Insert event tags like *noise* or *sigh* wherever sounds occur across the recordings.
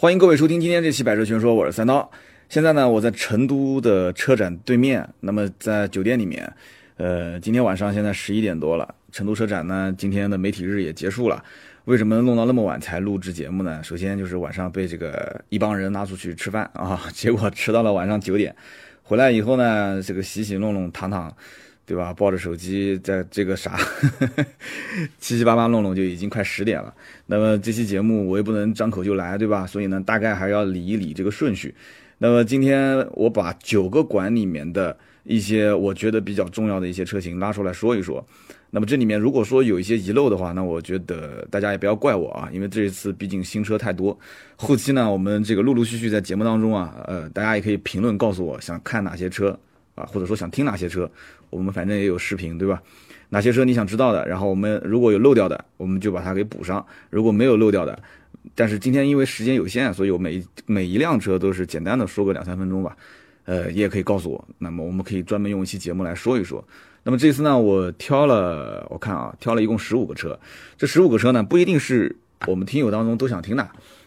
欢迎各位收听今天这期《百车全说》，我是三刀。现在呢，我在成都的车展对面，那么在酒店里面。呃，今天晚上现在十一点多了，成都车展呢，今天的媒体日也结束了。为什么弄到那么晚才录制节目呢？首先就是晚上被这个一帮人拉出去吃饭啊，结果吃到了晚上九点，回来以后呢，这个洗洗弄弄躺躺，对吧？抱着手机在这个啥，*laughs* 七七八八弄弄就已经快十点了。那么这期节目我也不能张口就来，对吧？所以呢，大概还要理一理这个顺序。那么今天我把九个馆里面的一些我觉得比较重要的一些车型拉出来说一说。那么这里面如果说有一些遗漏的话，那我觉得大家也不要怪我啊，因为这一次毕竟新车太多。后期呢，我们这个陆陆续续在节目当中啊，呃，大家也可以评论告诉我想看哪些车啊，或者说想听哪些车，我们反正也有视频，对吧？哪些车你想知道的，然后我们如果有漏掉的，我们就把它给补上；如果没有漏掉的，但是今天因为时间有限，所以我每每一辆车都是简单的说个两三分钟吧。呃，你也可以告诉我，那么我们可以专门用一期节目来说一说。那么这次呢，我挑了，我看啊，挑了一共十五个车。这十五个车呢，不一定是我们听友当中都想听的。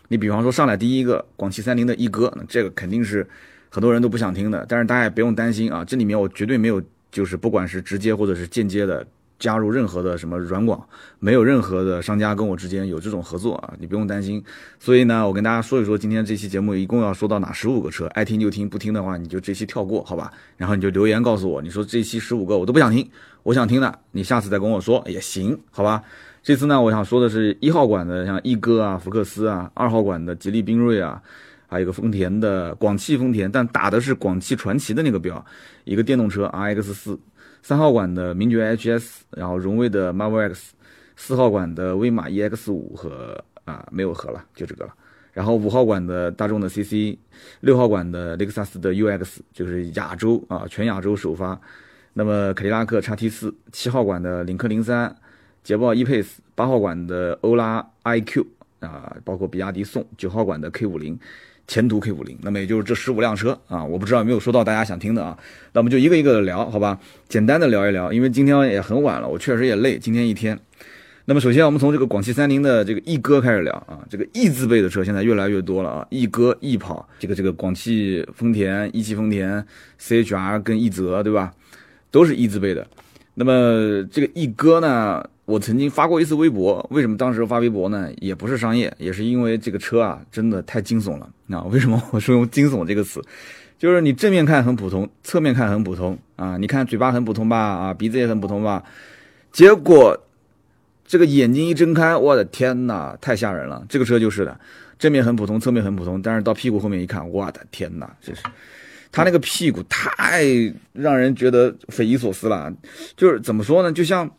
你比方说上来第一个广汽三菱的一哥，那这个肯定是很多人都不想听的。但是大家也不用担心啊，这里面我绝对没有，就是不管是直接或者是间接的。加入任何的什么软广，没有任何的商家跟我之间有这种合作啊，你不用担心。所以呢，我跟大家说一说，今天这期节目一共要说到哪十五个车，爱听就听，不听的话你就这期跳过，好吧？然后你就留言告诉我，你说这期十五个我都不想听，我想听的，你下次再跟我说也行，好吧？这次呢，我想说的是一号馆的像一哥啊、福克斯啊，二号馆的吉利缤瑞啊，还有个丰田的广汽丰田，但打的是广汽传祺的那个标，一个电动车 RX 四。三号馆的名爵 HS，然后荣威的 Marvel X，四号馆的威马 EX 五和啊没有和了，就这个了。然后五号馆的大众的 CC，六号馆的雷克萨斯的 UX，就是亚洲啊全亚洲首发。那么凯迪拉克 XT 四，七号馆的领克零三，捷豹 E-Pace，八号馆的欧拉 iQ 啊，包括比亚迪宋，九号馆的 K 五零。前途 K 五零，那么也就是这十五辆车啊，我不知道有没有说到大家想听的啊，那我们就一个一个的聊，好吧？简单的聊一聊，因为今天也很晚了，我确实也累，今天一天。那么首先我们从这个广汽三菱的这个 E 哥开始聊啊，这个 E 字辈的车现在越来越多了啊，E 哥、E 跑，这个这个广汽丰田、一汽丰田、CHR 跟奕泽，对吧？都是 E 字辈的。那么这个 E 哥呢？我曾经发过一次微博，为什么当时发微博呢？也不是商业，也是因为这个车啊，真的太惊悚了。那为什么我说用惊悚这个词？就是你正面看很普通，侧面看很普通啊。你看嘴巴很普通吧，啊，鼻子也很普通吧。结果这个眼睛一睁开，我的天哪，太吓人了。这个车就是的，正面很普通，侧面很普通，但是到屁股后面一看，我的天哪，这是他那个屁股太让人觉得匪夷所思了。就是怎么说呢？就像。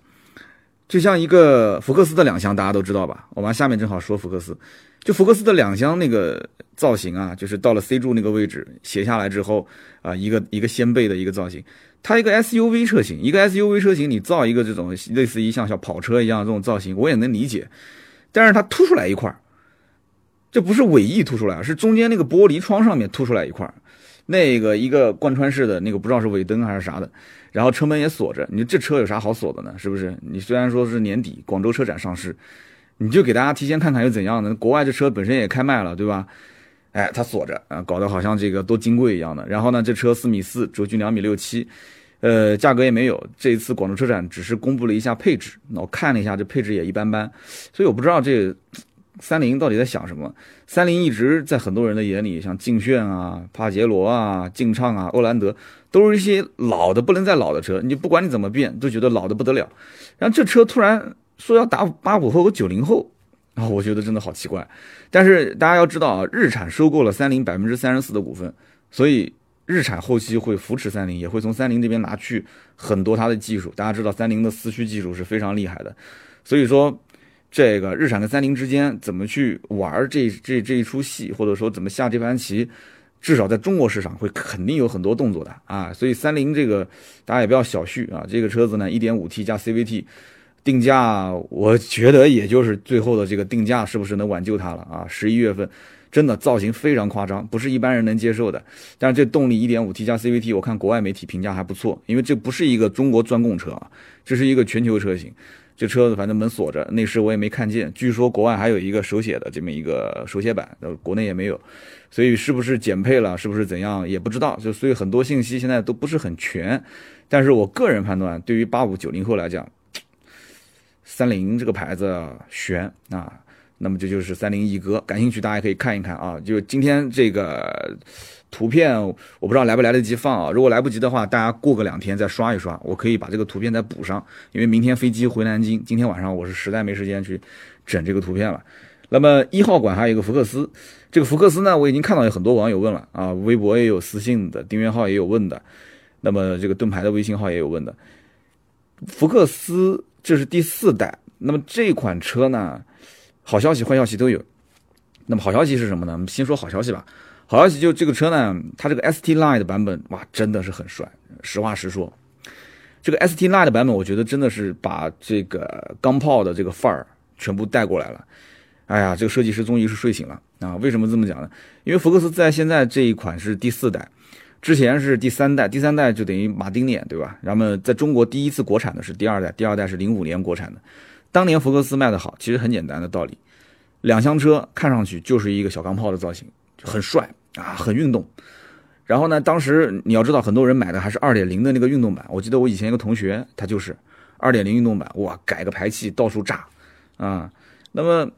就像一个福克斯的两厢，大家都知道吧？我们下面正好说福克斯，就福克斯的两厢那个造型啊，就是到了 C 柱那个位置斜下来之后啊，一个一个掀背的一个造型。它一个 SUV 车型，一个 SUV 车型，你造一个这种类似于像小跑车一样这种造型，我也能理解。但是它凸出来一块这不是尾翼凸出来，是中间那个玻璃窗上面凸出来一块那个一个贯穿式的那个不知道是尾灯还是啥的。然后车门也锁着，你这车有啥好锁的呢？是不是？你虽然说是年底广州车展上市，你就给大家提前看看又怎样呢？国外这车本身也开卖了，对吧？哎，它锁着啊，搞得好像这个多金贵一样的。然后呢，这车四米四，轴距两米六七，呃，价格也没有。这一次广州车展只是公布了一下配置，那我看了一下，这配置也一般般，所以我不知道这。三菱到底在想什么？三菱一直在很多人的眼里，像劲炫啊、帕杰罗啊、劲畅啊、欧蓝德，都是一些老的不能再老的车。你不管你怎么变，都觉得老的不得了。然后这车突然说要打八五后和九零后，啊，我觉得真的好奇怪。但是大家要知道啊，日产收购了三菱百分之三十四的股份，所以日产后期会扶持三菱，也会从三菱这边拿去很多它的技术。大家知道三菱的四驱技术是非常厉害的，所以说。这个日产跟三菱之间怎么去玩这这这一出戏，或者说怎么下这盘棋，至少在中国市场会肯定有很多动作的啊。所以三菱这个大家也不要小觑啊。这个车子呢，1.5T 加 CVT，定价我觉得也就是最后的这个定价是不是能挽救它了啊？十一月份真的造型非常夸张，不是一般人能接受的。但是这动力 1.5T 加 CVT，我看国外媒体评价还不错，因为这不是一个中国专供车啊，这是一个全球车型。这车子反正门锁着，内饰我也没看见。据说国外还有一个手写的这么一个手写板，呃，国内也没有，所以是不是减配了，是不是怎样也不知道。就所以很多信息现在都不是很全。但是我个人判断，对于八五九零后来讲，三菱这个牌子悬啊。那么这就是三菱一哥，感兴趣大家可以看一看啊。就今天这个图片，我不知道来不来得及放啊。如果来不及的话，大家过个两天再刷一刷，我可以把这个图片再补上。因为明天飞机回南京，今天晚上我是实在没时间去整这个图片了。那么一号馆还有一个福克斯，这个福克斯呢，我已经看到有很多网友问了啊，微博也有私信的，订阅号也有问的，那么这个盾牌的微信号也有问的。福克斯这是第四代，那么这款车呢？好消息、坏消息都有。那么好消息是什么呢？我们先说好消息吧。好消息就这个车呢，它这个 ST Line 的版本，哇，真的是很帅。实话实说，这个 ST Line 的版本，我觉得真的是把这个钢炮的这个范儿全部带过来了。哎呀，这个设计师终于是睡醒了啊！为什么这么讲呢？因为福克斯在现在这一款是第四代，之前是第三代，第三代就等于马丁脸，对吧？然后在中国第一次国产的是第二代，第二代是零五年国产的。当年福克斯卖的好，其实很简单的道理，两厢车看上去就是一个小钢炮的造型，就很帅啊，很运动。然后呢，当时你要知道，很多人买的还是二点零的那个运动版。我记得我以前一个同学，他就是二点零运动版，哇，改个排气到处炸啊。那么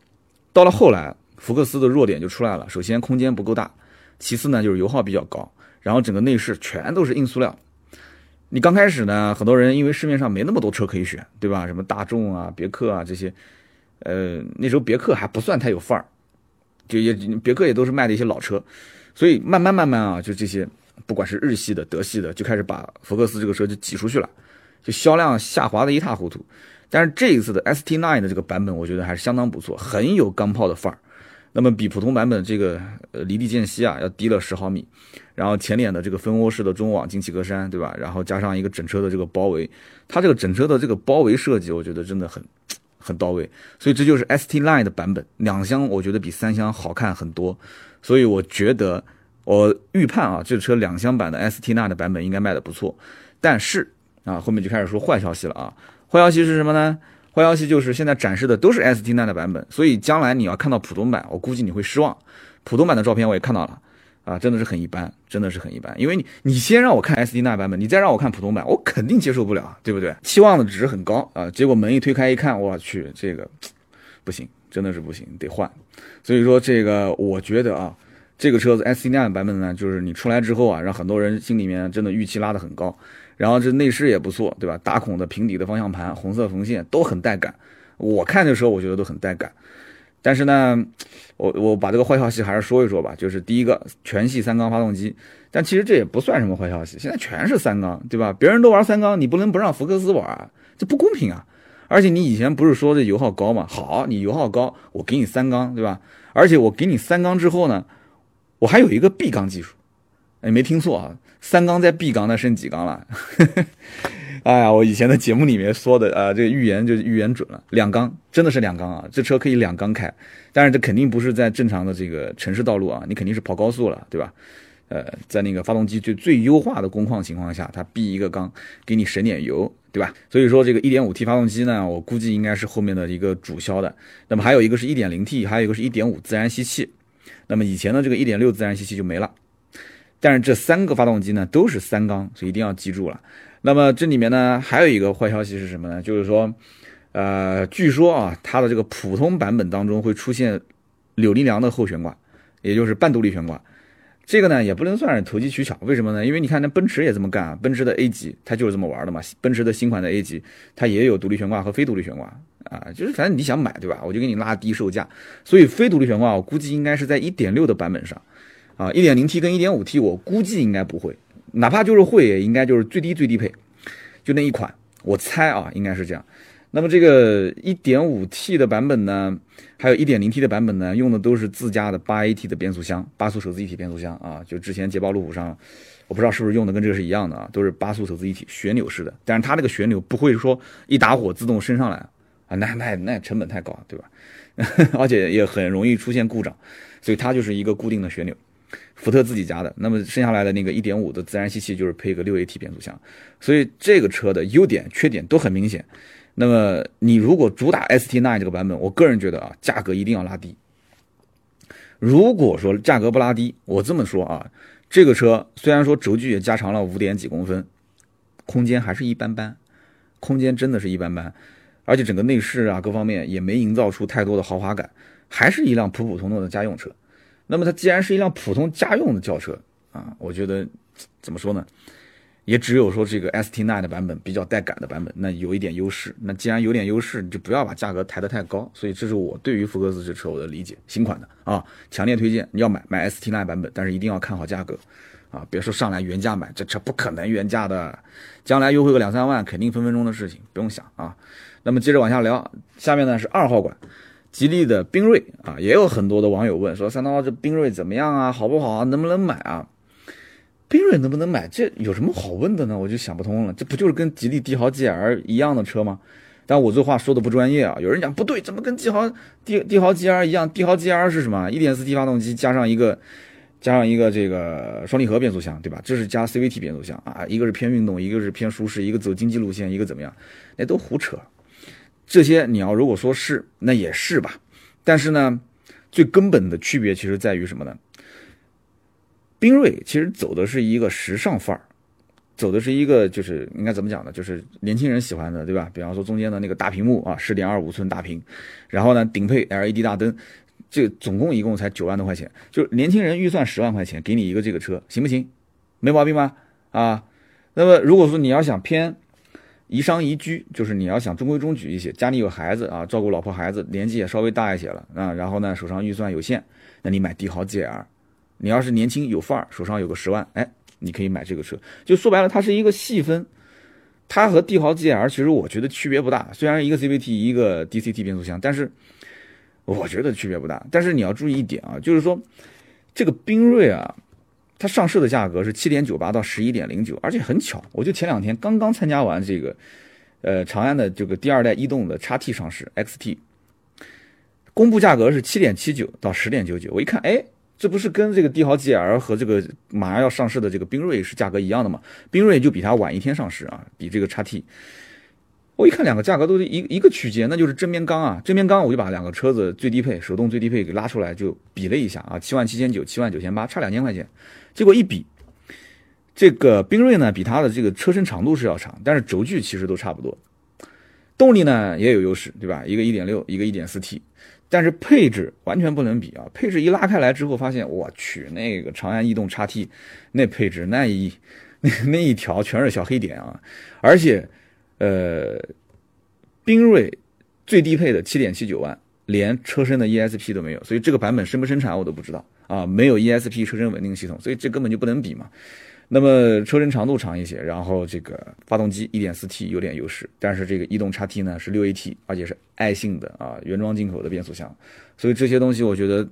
到了后来，福克斯的弱点就出来了，首先空间不够大，其次呢就是油耗比较高，然后整个内饰全都是硬塑料。你刚开始呢，很多人因为市面上没那么多车可以选，对吧？什么大众啊、别克啊这些，呃，那时候别克还不算太有范儿，就也别克也都是卖的一些老车，所以慢慢慢慢啊，就这些不管是日系的、德系的，就开始把福克斯这个车就挤出去了，就销量下滑的一塌糊涂。但是这一次的 ST9 的这个版本，我觉得还是相当不错，很有钢炮的范儿。那么比普通版本这个呃离地间隙啊要低了十毫米，然后前脸的这个蜂窝式的中网进气格栅，对吧？然后加上一个整车的这个包围，它这个整车的这个包围设计，我觉得真的很很到位。所以这就是 ST Line 的版本，两厢我觉得比三厢好看很多。所以我觉得我预判啊，这车两厢版的 ST Line 的版本应该卖的不错。但是啊，后面就开始说坏消息了啊，坏消息是什么呢？坏消息就是现在展示的都是 ST9 的版本，所以将来你要看到普通版，我估计你会失望。普通版的照片我也看到了，啊，真的是很一般，真的是很一般。因为你你先让我看 ST9 版本，你再让我看普通版，我肯定接受不了，对不对？期望的值很高啊，结果门一推开一看，我去，这个不行，真的是不行，得换。所以说这个我觉得啊，这个车子 ST9 版本呢，就是你出来之后啊，让很多人心里面真的预期拉得很高。然后这内饰也不错，对吧？打孔的平底的方向盘，红色缝线都很带感。我看的时候，我觉得都很带感。但是呢，我我把这个坏消息还是说一说吧。就是第一个，全系三缸发动机。但其实这也不算什么坏消息，现在全是三缸，对吧？别人都玩三缸，你不能不让福克斯玩，这不公平啊！而且你以前不是说这油耗高吗？好，你油耗高，我给你三缸，对吧？而且我给你三缸之后呢，我还有一个 B 缸技术。哎，没听错啊。三缸在 B 缸，那剩几缸了？*laughs* 哎呀，我以前的节目里面说的啊，这个预言就预言准了，两缸真的是两缸啊！这车可以两缸开，但是这肯定不是在正常的这个城市道路啊，你肯定是跑高速了，对吧？呃，在那个发动机最最优化的工况情况下，它 B 一个缸给你省点油，对吧？所以说这个 1.5T 发动机呢，我估计应该是后面的一个主销的。那么还有一个是 1.0T，还有一个是一点五自然吸气。那么以前的这个1.6自然吸气就没了。但是这三个发动机呢都是三缸，所以一定要记住了。那么这里面呢还有一个坏消息是什么呢？就是说，呃，据说啊，它的这个普通版本当中会出现扭力梁的后悬挂，也就是半独立悬挂。这个呢也不能算是投机取巧，为什么呢？因为你看那奔驰也这么干啊，奔驰的 A 级它就是这么玩的嘛。奔驰的新款的 A 级它也有独立悬挂和非独立悬挂啊，就是反正你想买对吧？我就给你拉低售价。所以非独立悬挂我估计应该是在1.6的版本上。啊，一点零 T 跟一点五 T，我估计应该不会，哪怕就是会，也应该就是最低最低配，就那一款，我猜啊，应该是这样。那么这个一点五 T 的版本呢，还有一点零 T 的版本呢，用的都是自家的八 AT 的变速箱，八速手自一体变速箱啊，就之前捷豹路虎上，我不知道是不是用的跟这个是一样的啊，都是八速手自一体旋钮式的，但是它这个旋钮不会说一打火自动升上来啊，那那那成本太高，对吧？*laughs* 而且也很容易出现故障，所以它就是一个固定的旋钮。福特自己家的，那么剩下来的那个1.5的自然吸气就是配个 6AT 变速箱，所以这个车的优点缺点都很明显，那么你如果主打 ST9 这个版本，我个人觉得啊，价格一定要拉低。如果说价格不拉低，我这么说啊，这个车虽然说轴距也加长了五点几公分，空间还是一般般，空间真的是一般般，而且整个内饰啊各方面也没营造出太多的豪华感，还是一辆普普通通的家用车。那么它既然是一辆普通家用的轿车啊，我觉得怎么说呢？也只有说这个 ST9 的版本比较带感的版本，那有一点优势。那既然有点优势，你就不要把价格抬得太高。所以这是我对于福克斯这车我的理解。新款的啊，强烈推荐你要买买 ST9 版本，但是一定要看好价格啊，别说上来原价买，这车不可能原价的，将来优惠个两三万，肯定分分钟的事情，不用想啊。那么接着往下聊，下面呢是二号馆，吉利的缤瑞啊，也有很多的网友问说三刀这缤瑞怎么样啊，好不好啊，能不能买啊？缤瑞能不能买？这有什么好问的呢？我就想不通了。这不就是跟吉利帝豪 GL 一样的车吗？但我这话说的不专业啊。有人讲不对，怎么跟帝豪帝帝豪 GL 一样？帝豪 GL 是什么？1.4T 发动机加上一个加上一个这个双离合变速箱，对吧？这是加 CVT 变速箱啊。一个是偏运动，一个是偏舒适，一个走经济路线，一个怎么样？那都胡扯。这些你要如果说是，那也是吧。但是呢，最根本的区别其实在于什么呢？缤瑞其实走的是一个时尚范儿，走的是一个就是应该怎么讲呢？就是年轻人喜欢的，对吧？比方说中间的那个大屏幕啊，十点二五寸大屏，然后呢顶配 LED 大灯，这总共一共才九万多块钱，就年轻人预算十万块钱，给你一个这个车，行不行？没毛病吧？啊，那么如果说你要想偏宜商宜居，就是你要想中规中矩一些，家里有孩子啊，照顾老婆孩子，年纪也稍微大一些了啊，然后呢手上预算有限，那你买帝豪 GL。你要是年轻有范儿，手上有个十万，哎，你可以买这个车。就说白了，它是一个细分，它和帝豪 GL 其实我觉得区别不大。虽然一个 CVT 一个 DCT 变速箱，但是我觉得区别不大。但是你要注意一点啊，就是说这个缤瑞啊，它上市的价格是七点九八到十一点零九，而且很巧，我就前两天刚刚参加完这个呃长安的这个第二代逸动的 XT 上市 XT，公布价格是七点七九到十点九九，我一看，哎。这不是跟这个帝豪 GL 和这个马上要上市的这个缤瑞是价格一样的吗？缤瑞就比它晚一天上市啊，比这个叉 T。我一看两个价格都是一一个区间，那就是正面刚啊，正面刚我就把两个车子最低配、手动最低配给拉出来就比了一下啊，七万七千九、七万九千八，差两千块钱。结果一比，这个缤瑞呢比它的这个车身长度是要长，但是轴距其实都差不多，动力呢也有优势，对吧？一个一点六，一个一点四 T。但是配置完全不能比啊！配置一拉开来之后，发现我去那个长安逸动叉 T，那配置那一那 *laughs* 那一条全是小黑点啊！而且，呃，缤瑞最低配的七点七九万，连车身的 ESP 都没有，所以这个版本生不生产我都不知道啊！没有 ESP 车身稳定系统，所以这根本就不能比嘛。那么车身长度长一些，然后这个发动机 1.4T 有点优势，但是这个逸动 XT 呢是 6AT，而且是爱信的啊原装进口的变速箱，所以这些东西我觉得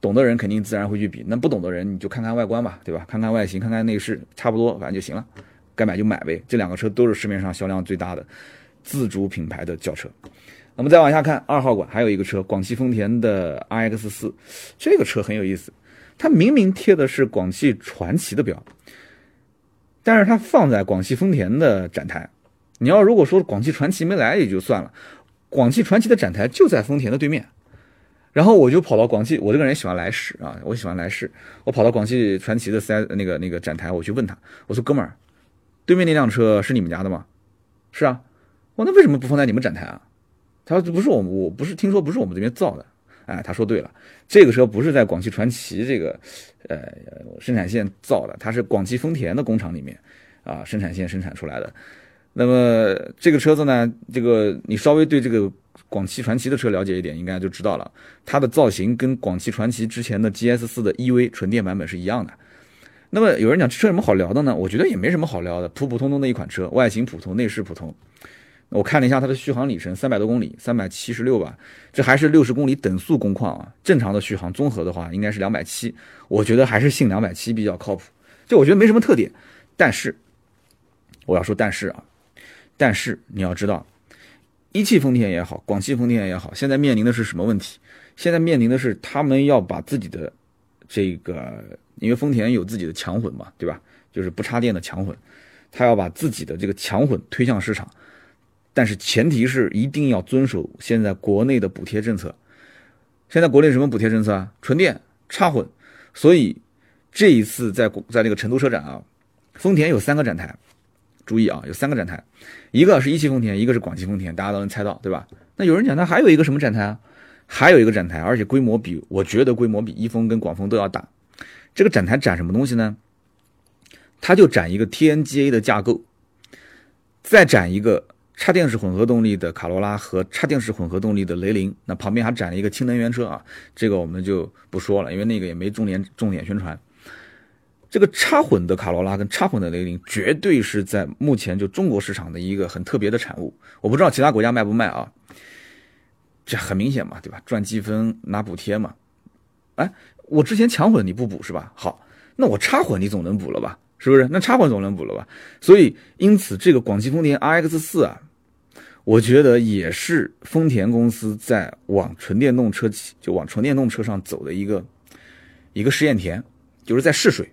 懂的人肯定自然会去比，那不懂的人你就看看外观吧，对吧？看看外形，看看内饰，差不多反正就行了，该买就买呗。这两个车都是市面上销量最大的自主品牌的轿车。那么再往下看二号馆还有一个车，广汽丰田的 RX4，这个车很有意思，它明明贴的是广汽传祺的标。但是它放在广汽丰田的展台，你要如果说广汽传祺没来也就算了，广汽传祺的展台就在丰田的对面，然后我就跑到广汽，我这个人喜欢来事啊，我喜欢来事，我跑到广汽传祺的三那个那个展台，我去问他，我说哥们儿，对面那辆车是你们家的吗？是啊，我那为什么不放在你们展台啊？他说不是我们，我不是听说不是我们这边造的。哎，他说对了，这个车不是在广汽传祺这个，呃，生产线造的，它是广汽丰田的工厂里面，啊，生产线生产出来的。那么这个车子呢，这个你稍微对这个广汽传祺的车了解一点，应该就知道了，它的造型跟广汽传祺之前的 GS 四的 EV 纯电版本是一样的。那么有人讲这车有什么好聊的呢？我觉得也没什么好聊的，普普通通的一款车，外形普通，内饰普通。我看了一下它的续航里程，三百多公里，三百七十六吧，这还是六十公里等速工况啊。正常的续航综合的话，应该是两百七。我觉得还是信两百七比较靠谱。就我觉得没什么特点，但是我要说但是啊，但是你要知道，一汽丰田也好，广汽丰田也好，现在面临的是什么问题？现在面临的是他们要把自己的这个，因为丰田有自己的强混嘛，对吧？就是不插电的强混，他要把自己的这个强混推向市场。但是前提是一定要遵守现在国内的补贴政策。现在国内什么补贴政策啊？纯电、插混。所以这一次在在那个成都车展啊，丰田有三个展台，注意啊，有三个展台，一个是一汽丰田，一个是广汽丰田，大家都能猜到，对吧？那有人讲，那还有一个什么展台啊？还有一个展台，而且规模比我觉得规模比一丰跟广丰都要大。这个展台展什么东西呢？它就展一个 TNGA 的架构，再展一个插电式混合动力的卡罗拉和插电式混合动力的雷凌。那旁边还展了一个氢能源车啊，这个我们就不说了，因为那个也没重点重点宣传。这个插混的卡罗拉跟插混的雷凌，绝对是在目前就中国市场的一个很特别的产物。我不知道其他国家卖不卖啊？这很明显嘛，对吧？赚积分拿补贴嘛。哎，我之前强混你不补是吧？好，那我插混你总能补了吧？是不是？那插混总能补了吧？所以，因此这个广汽丰田 RX 四啊，我觉得也是丰田公司在往纯电动车企就往纯电动车上走的一个一个试验田，就是在试水。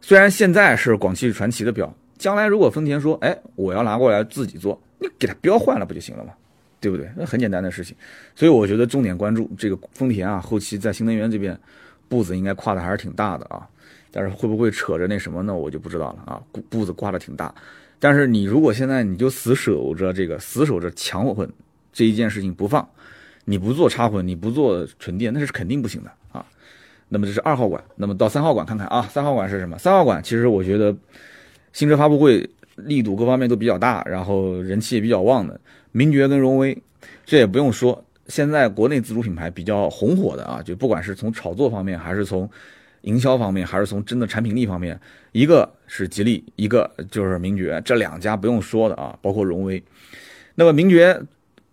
虽然现在是广汽传祺的标，将来如果丰田说，哎，我要拿过来自己做，你给它标换了不就行了吗？对不对？那很简单的事情，所以我觉得重点关注这个丰田啊，后期在新能源这边步子应该跨的还是挺大的啊。但是会不会扯着那什么呢？我就不知道了啊。步步子跨的挺大，但是你如果现在你就死守着这个，死守着强混这一件事情不放，你不做插混，你不做纯电，那是肯定不行的啊。那么这是二号馆，那么到三号馆看看啊。三号馆是什么？三号馆其实我觉得新车发布会力度各方面都比较大，然后人气也比较旺的。名爵跟荣威，这也不用说，现在国内自主品牌比较红火的啊，就不管是从炒作方面，还是从营销方面，还是从真的产品力方面，一个是吉利，一个就是名爵，这两家不用说的啊，包括荣威。那么名爵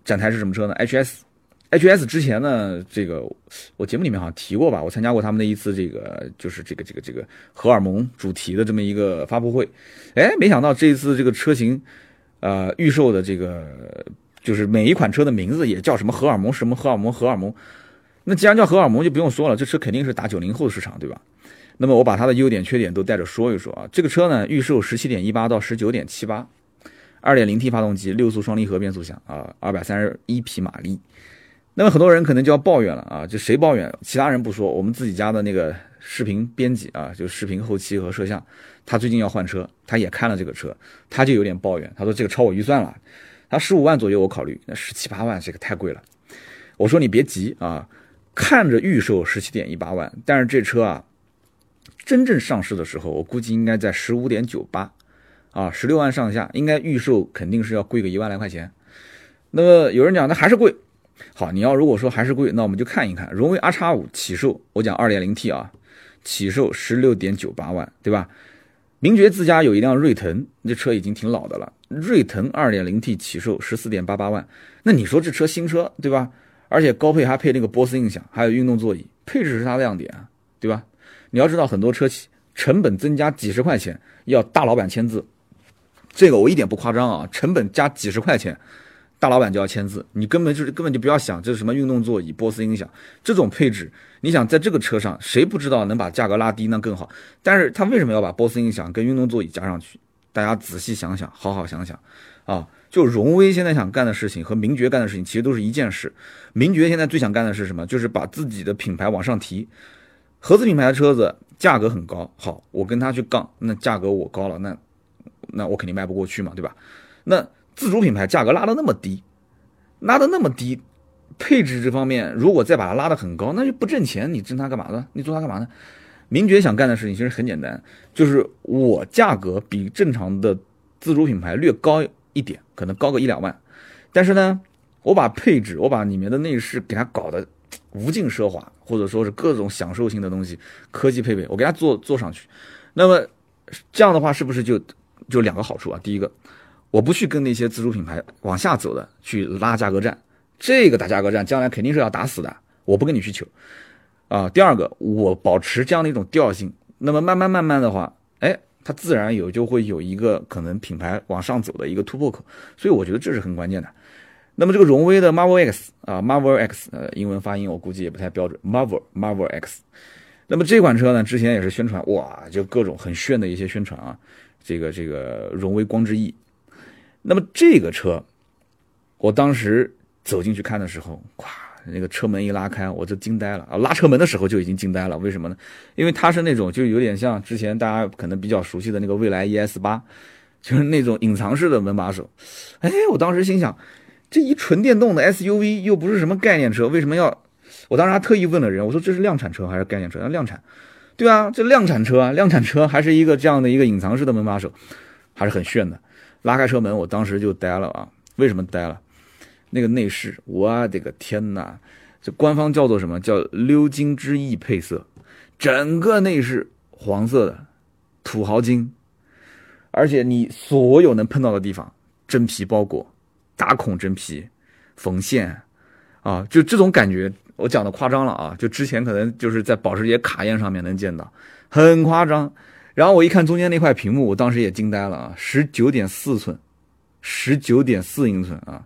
展台是什么车呢？HS，HS 之前呢，这个我节目里面好像提过吧，我参加过他们的一次这个就是这个这个这个荷尔蒙主题的这么一个发布会，哎，没想到这一次这个车型。呃，预售的这个就是每一款车的名字也叫什么荷尔蒙什么荷尔蒙荷尔蒙，那既然叫荷尔蒙就不用说了，这车肯定是打九零后的市场，对吧？那么我把它的优点缺点都带着说一说啊。这个车呢，预售十七点一八到十九点七八，二点零 T 发动机，六速双离合变速箱啊，二百三十一匹马力。那么很多人可能就要抱怨了啊，就谁抱怨？其他人不说，我们自己家的那个视频编辑啊，就视频后期和摄像。他最近要换车，他也看了这个车，他就有点抱怨，他说这个超我预算了，他十五万左右我考虑，那十七八万这个太贵了。我说你别急啊，看着预售十七点一八万，但是这车啊，真正上市的时候，我估计应该在十五点九八，啊，十六万上下，应该预售肯定是要贵个一万来块钱。那么有人讲那还是贵，好，你要如果说还是贵，那我们就看一看荣威 R 叉五起售，我讲二点零 T 啊，起售十六点九八万，对吧？名爵自家有一辆锐腾，这车已经挺老的了。锐腾 2.0T 起售十四点八八万，那你说这车新车对吧？而且高配还配那个波斯音响，还有运动座椅，配置是它的亮点，对吧？你要知道很多车企成本增加几十块钱要大老板签字，这个我一点不夸张啊，成本加几十块钱。大老板就要签字，你根本就是根本就不要想这是什么运动座椅、波斯音响这种配置。你想在这个车上，谁不知道能把价格拉低那更好？但是他为什么要把波斯音响跟运动座椅加上去？大家仔细想想，好好想想啊！就荣威现在想干的事情和名爵干的事情其实都是一件事。名爵现在最想干的是什么？就是把自己的品牌往上提。合资品牌的车子价格很高，好，我跟他去杠，那价格我高了，那那我肯定卖不过去嘛，对吧？那。自主品牌价格拉的那么低，拉的那么低，配置这方面如果再把它拉的很高，那就不挣钱。你挣它干嘛呢？你做它干嘛呢？名爵想干的事情其实很简单，就是我价格比正常的自主品牌略高一点，可能高个一两万，但是呢，我把配置，我把里面的内饰给它搞得无尽奢华，或者说是各种享受性的东西，科技配备，我给它做做上去。那么这样的话，是不是就就两个好处啊？第一个。我不去跟那些自主品牌往下走的去拉价格战，这个打价格战将来肯定是要打死的。我不跟你去求，啊，第二个我保持这样的一种调性，那么慢慢慢慢的话，哎，它自然有就会有一个可能品牌往上走的一个突破口，所以我觉得这是很关键的。那么这个荣威的 Marvel X 啊，Marvel X，呃，英文发音我估计也不太标准，Marvel Marvel X。那么这款车呢，之前也是宣传，哇，就各种很炫的一些宣传啊，这个这个荣威光之翼。那么这个车我当时走进去看的时候，咵，那个车门一拉开，我就惊呆了啊！拉车门的时候就已经惊呆了，为什么呢？因为它是那种就有点像之前大家可能比较熟悉的那个蔚来 ES 八，就是那种隐藏式的门把手。哎，我当时心想，这一纯电动的 SUV 又不是什么概念车，为什么要？我当时还特意问了人，我说这是量产车还是概念车？那量产，对啊，这量产车啊，量产车还是一个这样的一个隐藏式的门把手，还是很炫的。拉开车门，我当时就呆了啊！为什么呆了？那个内饰，我的个天哪！这官方叫做什么？叫鎏金之翼配色，整个内饰黄色的，土豪金，而且你所有能碰到的地方，真皮包裹，打孔真皮，缝线，啊，就这种感觉，我讲的夸张了啊！就之前可能就是在保时捷卡宴上面能见到，很夸张。然后我一看中间那块屏幕，我当时也惊呆了啊，十九点四寸，十九点四英寸啊！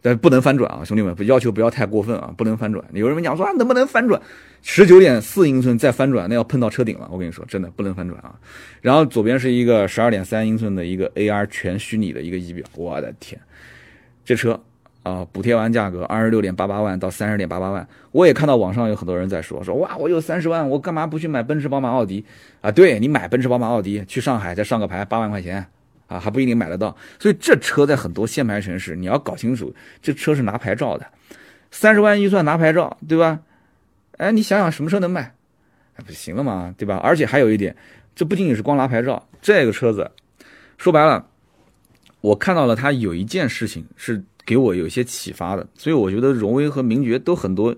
但不能翻转啊，兄弟们，要求不要太过分啊，不能翻转。有人讲说啊，能不能翻转？十九点四英寸再翻转，那要碰到车顶了。我跟你说，真的不能翻转啊。然后左边是一个十二点三英寸的一个 AR 全虚拟的一个仪表，我的天，这车啊，补贴完价格二十六点八八万到三十点八八万。我也看到网上有很多人在说说哇，我有三十万，我干嘛不去买奔驰、宝马、奥迪啊？对你买奔驰、宝马、奥迪，去上海再上个牌，八万块钱。啊，还不一定买得到，所以这车在很多限牌城市，你要搞清楚，这车是拿牌照的，三十万预算拿牌照，对吧？哎，你想想什么车能卖？哎，不行了嘛，对吧？而且还有一点，这不仅仅是光拿牌照，这个车子说白了，我看到了它有一件事情是给我有一些启发的，所以我觉得荣威和名爵都很多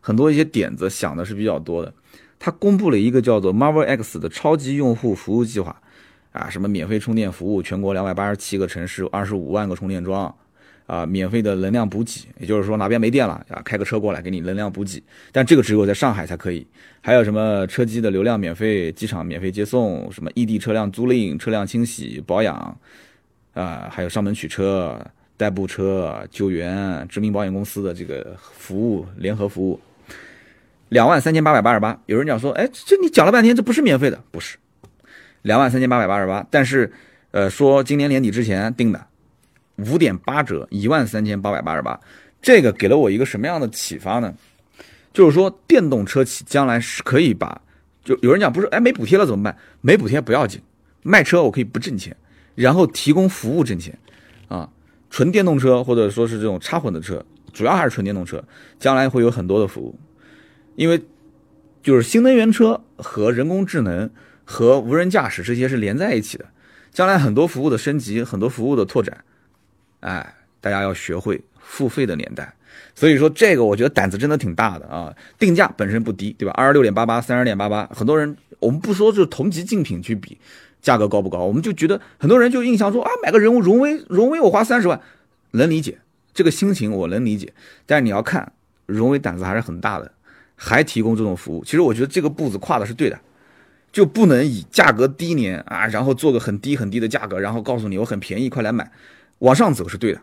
很多一些点子想的是比较多的。他公布了一个叫做 Marvel X 的超级用户服务计划。啊，什么免费充电服务，全国两百八十七个城市，二十五万个充电桩，啊，免费的能量补给，也就是说哪边没电了啊，开个车过来给你能量补给。但这个只有在上海才可以。还有什么车机的流量免费，机场免费接送，什么异地车辆租赁、车辆清洗保养，啊，还有上门取车、代步车、救援、知名保险公司的这个服务联合服务，两万三千八百八十八。有人讲说，哎，这你讲了半天，这不是免费的，不是。两万三千八百八十八，但是，呃，说今年年底之前定的，五点八折，一万三千八百八十八，这个给了我一个什么样的启发呢？就是说，电动车企将来是可以把，就有人讲不是，哎，没补贴了怎么办？没补贴不要紧，卖车我可以不挣钱，然后提供服务挣钱，啊，纯电动车或者说是这种插混的车，主要还是纯电动车，将来会有很多的服务，因为就是新能源车和人工智能。和无人驾驶这些是连在一起的，将来很多服务的升级，很多服务的拓展，哎，大家要学会付费的年代。所以说这个我觉得胆子真的挺大的啊，定价本身不低，对吧？二十六点八八，三十点八八，很多人我们不说就同级竞品去比价格高不高，我们就觉得很多人就印象说啊，买个人物荣威，荣威我花三十万，能理解这个心情，我能理解。但是你要看荣威胆子还是很大的，还提供这种服务，其实我觉得这个步子跨的是对的。就不能以价格低廉啊，然后做个很低很低的价格，然后告诉你我很便宜，快来买，往上走是对的，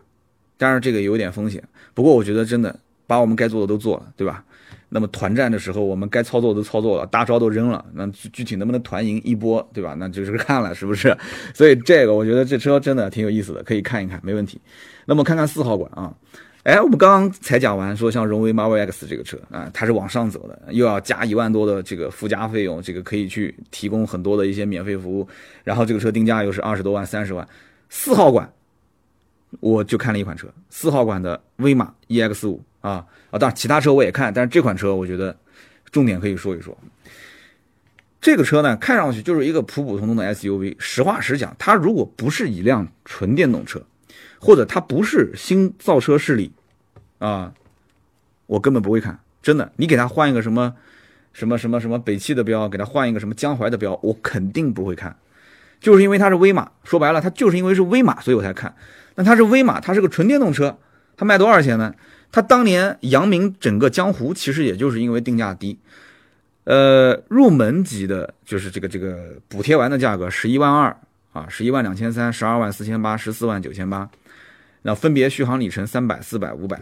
当然这个有点风险。不过我觉得真的把我们该做的都做了，对吧？那么团战的时候，我们该操作都操作了，大招都扔了，那具体能不能团赢一波，对吧？那就是看了是不是？所以这个我觉得这车真的挺有意思的，可以看一看，没问题。那么看看四号馆啊。哎，我们刚刚才讲完，说像荣威 Marvel X 这个车啊，它是往上走的，又要加一万多的这个附加费用，这个可以去提供很多的一些免费服务。然后这个车定价又是二十多万、三十万。四号馆，我就看了一款车，四号馆的威马 EX 五啊啊，当然其他车我也看，但是这款车我觉得重点可以说一说。这个车呢，看上去就是一个普普通通的 SUV。实话实讲，它如果不是一辆纯电动车，或者它不是新造车势力，啊，我根本不会看，真的。你给他换一个什么，什么什么什么北汽的标，给他换一个什么江淮的标，我肯定不会看，就是因为它是威马。说白了，它就是因为是威马，所以我才看。那它是威马，它是个纯电动车，它卖多少钱呢？它当年扬名整个江湖，其实也就是因为定价低。呃，入门级的就是这个这个补贴完的价格十一万二啊，十一万两千三，十二万四千八，十四万九千八。那分别续航里程三百、四百、五百，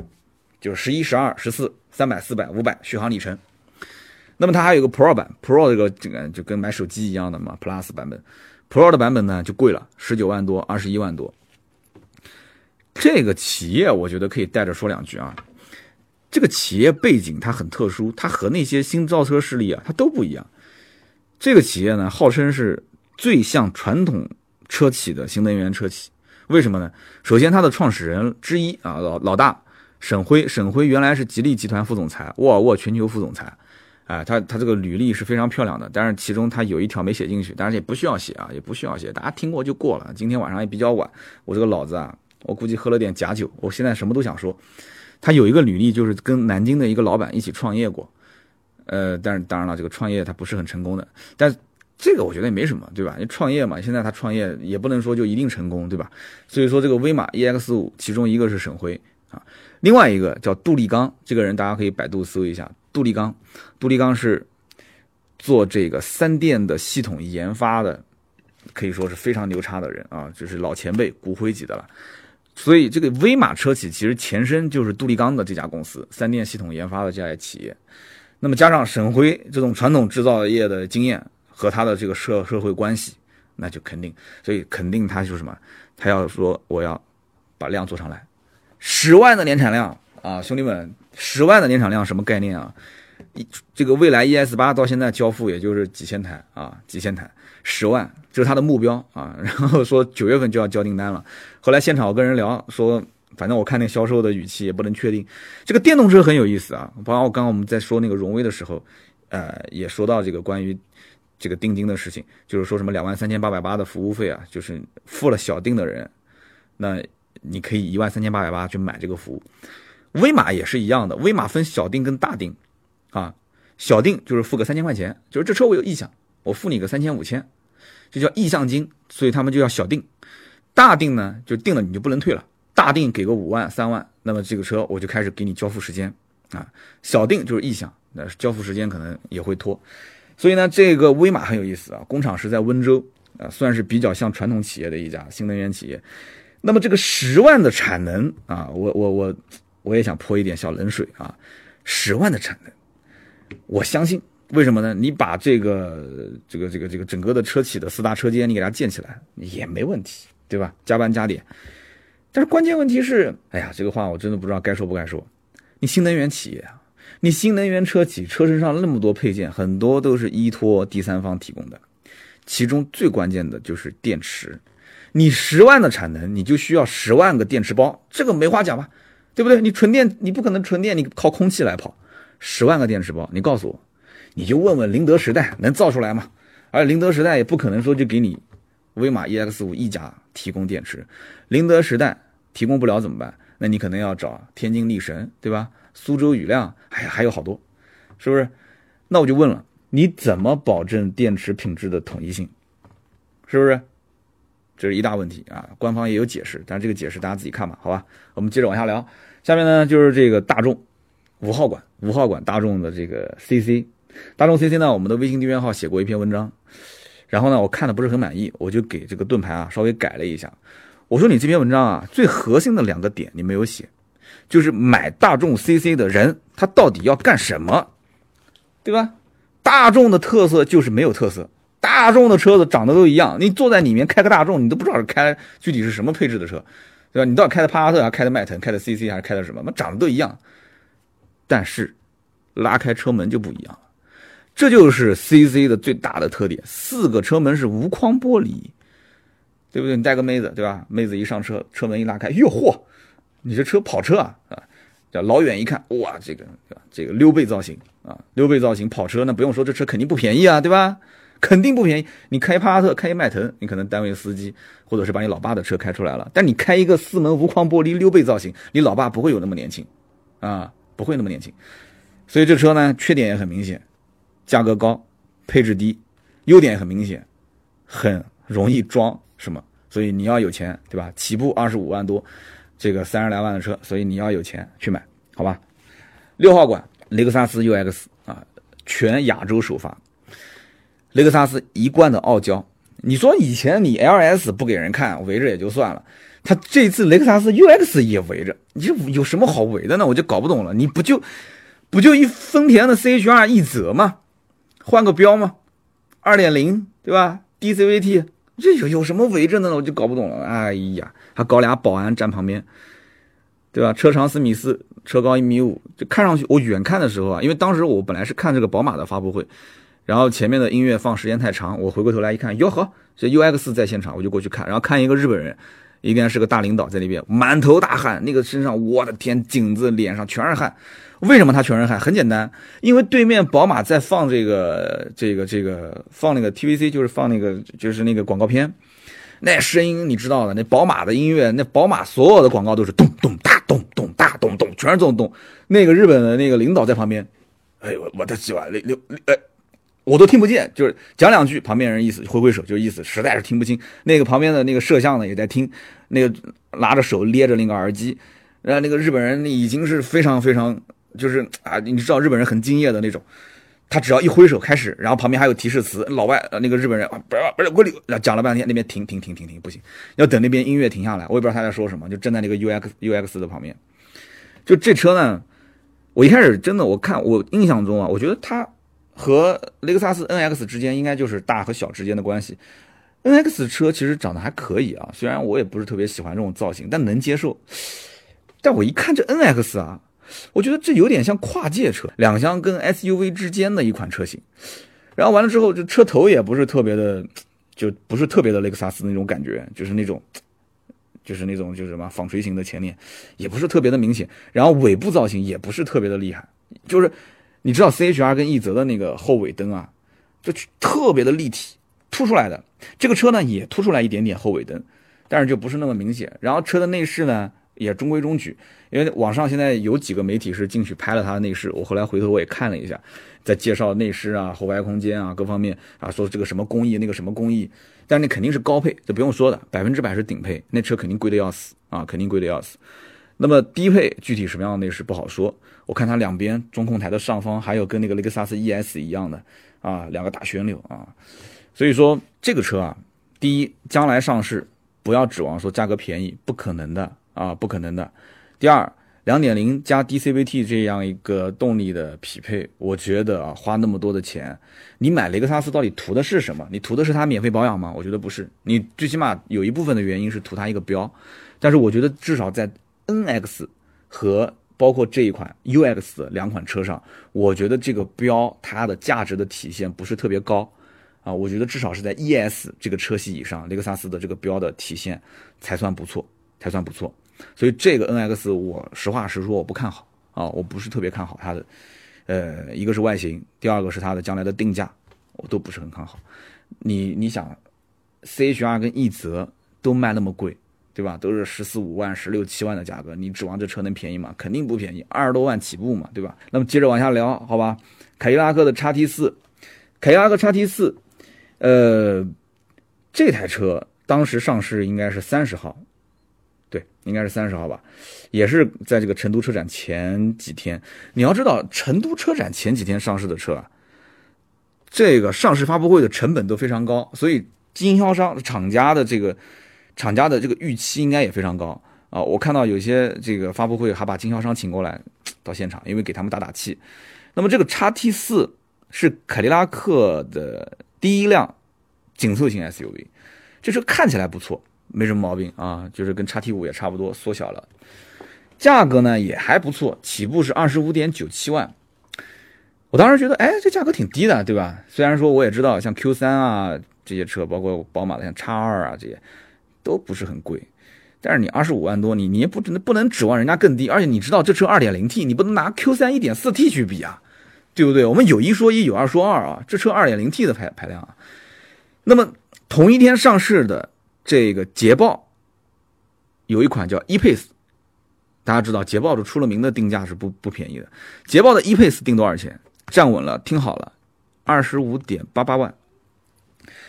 就是十一、十二、十四、三百、四百、五百续航里程。那么它还有个 Pro 版，Pro 这个这个就跟买手机一样的嘛，Plus 版本。Pro 的版本呢就贵了，十九万多、二十一万多。这个企业我觉得可以带着说两句啊。这个企业背景它很特殊，它和那些新造车势力啊，它都不一样。这个企业呢，号称是最像传统车企的新能源车企。为什么呢？首先，它的创始人之一啊，老老大沈辉，沈辉原来是吉利集团副总裁，沃尔沃全球副总裁。哎，他他这个履历是非常漂亮的，但是其中他有一条没写进去，但是也不需要写啊，也不需要写，大家听过就过了。今天晚上也比较晚，我这个脑子啊，我估计喝了点假酒，我现在什么都想说。他有一个履历，就是跟南京的一个老板一起创业过，呃，但是当然了，这个创业他不是很成功的，但这个我觉得也没什么，对吧？你创业嘛，现在他创业也不能说就一定成功，对吧？所以说这个威马 EX 五，其中一个是沈辉啊，另外一个叫杜立刚，这个人大家可以百度搜一下，杜立刚，杜立刚是做这个三电的系统研发的，可以说是非常牛叉的人啊，就是老前辈，骨灰级的了。所以这个威马车企其实前身就是杜立刚的这家公司，三电系统研发的这家企业。那么加上沈辉这种传统制造业的经验和他的这个社社会关系，那就肯定，所以肯定他就是什么，他要说我要把量做上来，十万的年产量啊，兄弟们，十万的年产量什么概念啊？一这个蔚来 ES 八到现在交付也就是几千台啊，几千台。十万，这是他的目标啊！*laughs* 然后说九月份就要交订单了。后来现场我跟人聊说，反正我看那销售的语气也不能确定。这个电动车很有意思啊，包括刚刚我们在说那个荣威的时候，呃，也说到这个关于这个定金的事情，就是说什么两万三千八百八的服务费啊，就是付了小定的人，那你可以一万三千八百八去买这个服务。威马也是一样的，威马分小定跟大定啊，小定就是付个三千块钱，就是这车我有意向，我付你个三千五千。这叫意向金，所以他们就要小定，大定呢就定了你就不能退了，大定给个五万三万，那么这个车我就开始给你交付时间啊，小定就是意向，那交付时间可能也会拖，所以呢这个威马很有意思啊，工厂是在温州啊，算是比较像传统企业的一家新能源企业，那么这个十万的产能啊，我我我我也想泼一点小冷水啊，十万的产能，我相信。为什么呢？你把这个这个这个这个整个的车企的四大车间，你给它建起来也没问题，对吧？加班加点。但是关键问题是，哎呀，这个话我真的不知道该说不该说。你新能源企业啊，你新能源车企车身上那么多配件，很多都是依托第三方提供的，其中最关键的就是电池。你十万的产能，你就需要十万个电池包，这个没话讲吧？对不对？你纯电，你不可能纯电，你靠空气来跑，十万个电池包，你告诉我。你就问问宁德时代能造出来吗？而宁德时代也不可能说就给你威马 EX 五一家提供电池，宁德时代提供不了怎么办？那你可能要找天津力神，对吧？苏州宇亮，还还有好多，是不是？那我就问了，你怎么保证电池品质的统一性？是不是？这是一大问题啊！官方也有解释，但这个解释大家自己看吧，好吧？我们接着往下聊，下面呢就是这个大众五号馆，五号馆大众的这个 CC。大众 CC 呢，我们的微信订阅号写过一篇文章，然后呢，我看的不是很满意，我就给这个盾牌啊稍微改了一下。我说你这篇文章啊，最核心的两个点你没有写，就是买大众 CC 的人他到底要干什么，对吧？大众的特色就是没有特色，大众的车子长得都一样，你坐在里面开个大众，你都不知道是开具体是什么配置的车，对吧？你到底开的帕萨特，还是开的迈腾，开的 CC 还是开的什么？那长得都一样，但是拉开车门就不一样了。这就是 CC 的最大的特点，四个车门是无框玻璃，对不对？你带个妹子，对吧？妹子一上车，车门一拉开，哟嚯，你这车跑车啊啊！叫老远一看，哇，这个？这个溜背造型啊，溜背造型跑车，那不用说，这车肯定不便宜啊，对吧？肯定不便宜。你开帕萨特，开一迈腾，你可能单位司机或者是把你老爸的车开出来了，但你开一个四门无框玻璃溜背造型，你老爸不会有那么年轻啊，不会那么年轻。所以这车呢，缺点也很明显。价格高，配置低，优点也很明显，很容易装，什么？所以你要有钱，对吧？起步二十五万多，这个三十来万的车，所以你要有钱去买，好吧？六号馆，雷克萨斯 UX 啊，全亚洲首发。雷克萨斯一贯的傲娇，你说以前你 LS 不给人看，围着也就算了，他这次雷克萨斯 UX 也围着，你这有什么好围的呢？我就搞不懂了，你不就不就一丰田的 CHR 一泽吗？换个标吗？二点零对吧？DCVT 这有有什么违证的呢？我就搞不懂了。哎呀，还搞俩保安站旁边，对吧？车长四米四，车高一米五，就看上去我远看的时候啊，因为当时我本来是看这个宝马的发布会，然后前面的音乐放时间太长，我回过头来一看，哟呵，这 UX 在现场，我就过去看，然后看一个日本人，应该是个大领导在那边，满头大汗，那个身上，我的天，颈子、脸上全是汗。为什么他全是海？很简单，因为对面宝马在放这个、这个、这个放那个 TVC，就是放那个就是那个广告片，那声音你知道的，那宝马的音乐，那宝马所有的广告都是咚咚哒咚咚哒咚咚，全是这种咚。那个日本的那个领导在旁边，哎我我的鸡巴，六六哎，我都听不见，就是讲两句，旁边人意思挥挥手，就意思，实在是听不清。那个旁边的那个摄像呢也在听，那个拿着手捏着那个耳机，然后那个日本人已经是非常非常。就是啊，你知道日本人很敬业的那种，他只要一挥手开始，然后旁边还有提示词，老外呃那个日本人啊不是不是我里讲了半天，那边停停停停停不行，要等那边音乐停下来，我也不知道他在说什么，就站在那个 U X U X 的旁边。就这车呢，我一开始真的我看我印象中啊，我觉得它和雷克萨斯 N X 之间应该就是大和小之间的关系。N X 车其实长得还可以啊，虽然我也不是特别喜欢这种造型，但能接受。但我一看这 N X 啊。我觉得这有点像跨界车，两厢跟 SUV 之间的一款车型。然后完了之后，这车头也不是特别的，就不是特别的雷克萨斯那种感觉，就是那种，就是那种就是什么纺锤形的前脸，也不是特别的明显。然后尾部造型也不是特别的厉害，就是你知道 CHR 跟奕泽的那个后尾灯啊，就特别的立体凸出来的。这个车呢也凸出来一点点后尾灯，但是就不是那么明显。然后车的内饰呢？也中规中矩，因为网上现在有几个媒体是进去拍了它的内饰，我后来回头我也看了一下，在介绍内饰啊、后排空间啊各方面啊，说这个什么工艺那个什么工艺，但那肯定是高配，这不用说的，百分之百是顶配，那车肯定贵的要死啊，肯定贵的要死。那么低配具体什么样的内饰不好说，我看它两边中控台的上方还有跟那个雷克萨斯 ES 一样的啊，两个大旋钮啊，所以说这个车啊，第一将来上市不要指望说价格便宜，不可能的。啊，不可能的。第二，两点零加 DCVT 这样一个动力的匹配，我觉得啊，花那么多的钱，你买雷克萨斯到底图的是什么？你图的是它免费保养吗？我觉得不是。你最起码有一部分的原因是图它一个标，但是我觉得至少在 NX 和包括这一款 UX 两款车上，我觉得这个标它的价值的体现不是特别高啊。我觉得至少是在 ES 这个车系以上，雷克萨斯的这个标的体现才算不错，才算不错。所以这个 NX 我实话实说我不看好啊，我不是特别看好它的，呃，一个是外形，第二个是它的将来的定价，我都不是很看好。你你想，CHR 跟奕泽都卖那么贵，对吧？都是十四五万、十六七万的价格，你指望这车能便宜吗？肯定不便宜，二十多万起步嘛，对吧？那么接着往下聊，好吧？凯迪拉克的叉 T 四，凯迪拉克叉 T 四，呃，这台车当时上市应该是三十号。对，应该是三十号吧，也是在这个成都车展前几天。你要知道，成都车展前几天上市的车啊，这个上市发布会的成本都非常高，所以经销商、厂家的这个厂家的这个预期应该也非常高啊。我看到有些这个发布会还把经销商请过来到现场，因为给他们打打气。那么这个叉 T 四是凯迪拉克的第一辆紧凑型 SUV，这车看起来不错。没什么毛病啊，就是跟叉 T 五也差不多，缩小了，价格呢也还不错，起步是二十五点九七万。我当时觉得，哎，这价格挺低的，对吧？虽然说我也知道，像 Q 三啊这些车，包括宝马的像叉二啊这些，都不是很贵。但是你二十五万多，你你也不能不能指望人家更低，而且你知道这车二点零 T，你不能拿 Q 三一点四 T 去比啊，对不对？我们有一说一，有二说二啊，这车二点零 T 的排排量啊。那么同一天上市的。这个捷豹有一款叫 E-Pace，大家知道捷豹这出了名的定价是不不便宜的。捷豹的 E-Pace 定多少钱？站稳了，听好了，二十五点八八万。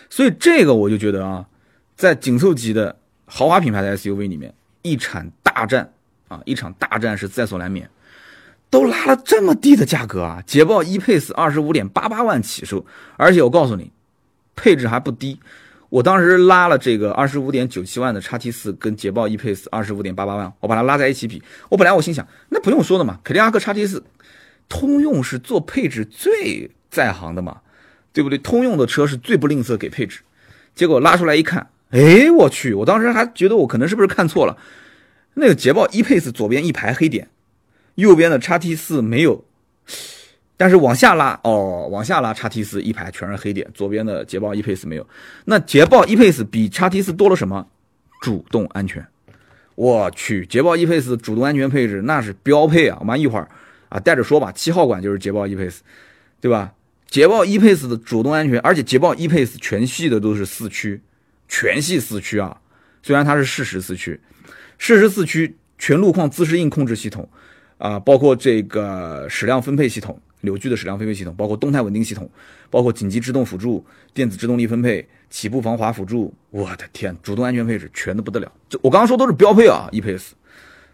所以这个我就觉得啊，在紧凑级的豪华品牌的 SUV 里面，一场大战啊，一场大战是在所难免。都拉了这么低的价格啊，捷豹 E-Pace 二十五点八八万起售，而且我告诉你，配置还不低。我当时拉了这个二十五点九七万的叉 T 四跟捷豹 E-Pace 二十五点八八万，我把它拉在一起比。我本来我心想，那不用说的嘛，凯迪拉克叉 T 四，通用是做配置最在行的嘛，对不对？通用的车是最不吝啬给配置。结果拉出来一看，哎，我去！我当时还觉得我可能是不是看错了，那个捷豹 E-Pace 左边一排黑点，右边的 x T 四没有，但是往下拉，哦，往下拉 x T 四一排全是黑点，左边的捷豹 E-Pace 没有。那捷豹 E-Pace 比 x T 四多了什么？主动安全。我去，捷豹 E-Pace 主动安全配置那是标配啊！我们一会儿啊带着说吧，七号馆就是捷豹 E-Pace，对吧？捷豹 E-Pace 的主动安全，而且捷豹 E-Pace 全系的都是四驱，全系四驱啊！虽然它是适时四驱，适时四驱全路况自适应控制系统啊，包括这个矢量分配系统。扭矩的矢量分配系统，包括动态稳定系统，包括紧急制动辅助、电子制动力分配、起步防滑辅助。我的天，主动安全配置全的不得了！就我刚刚说都是标配啊，E-Pace。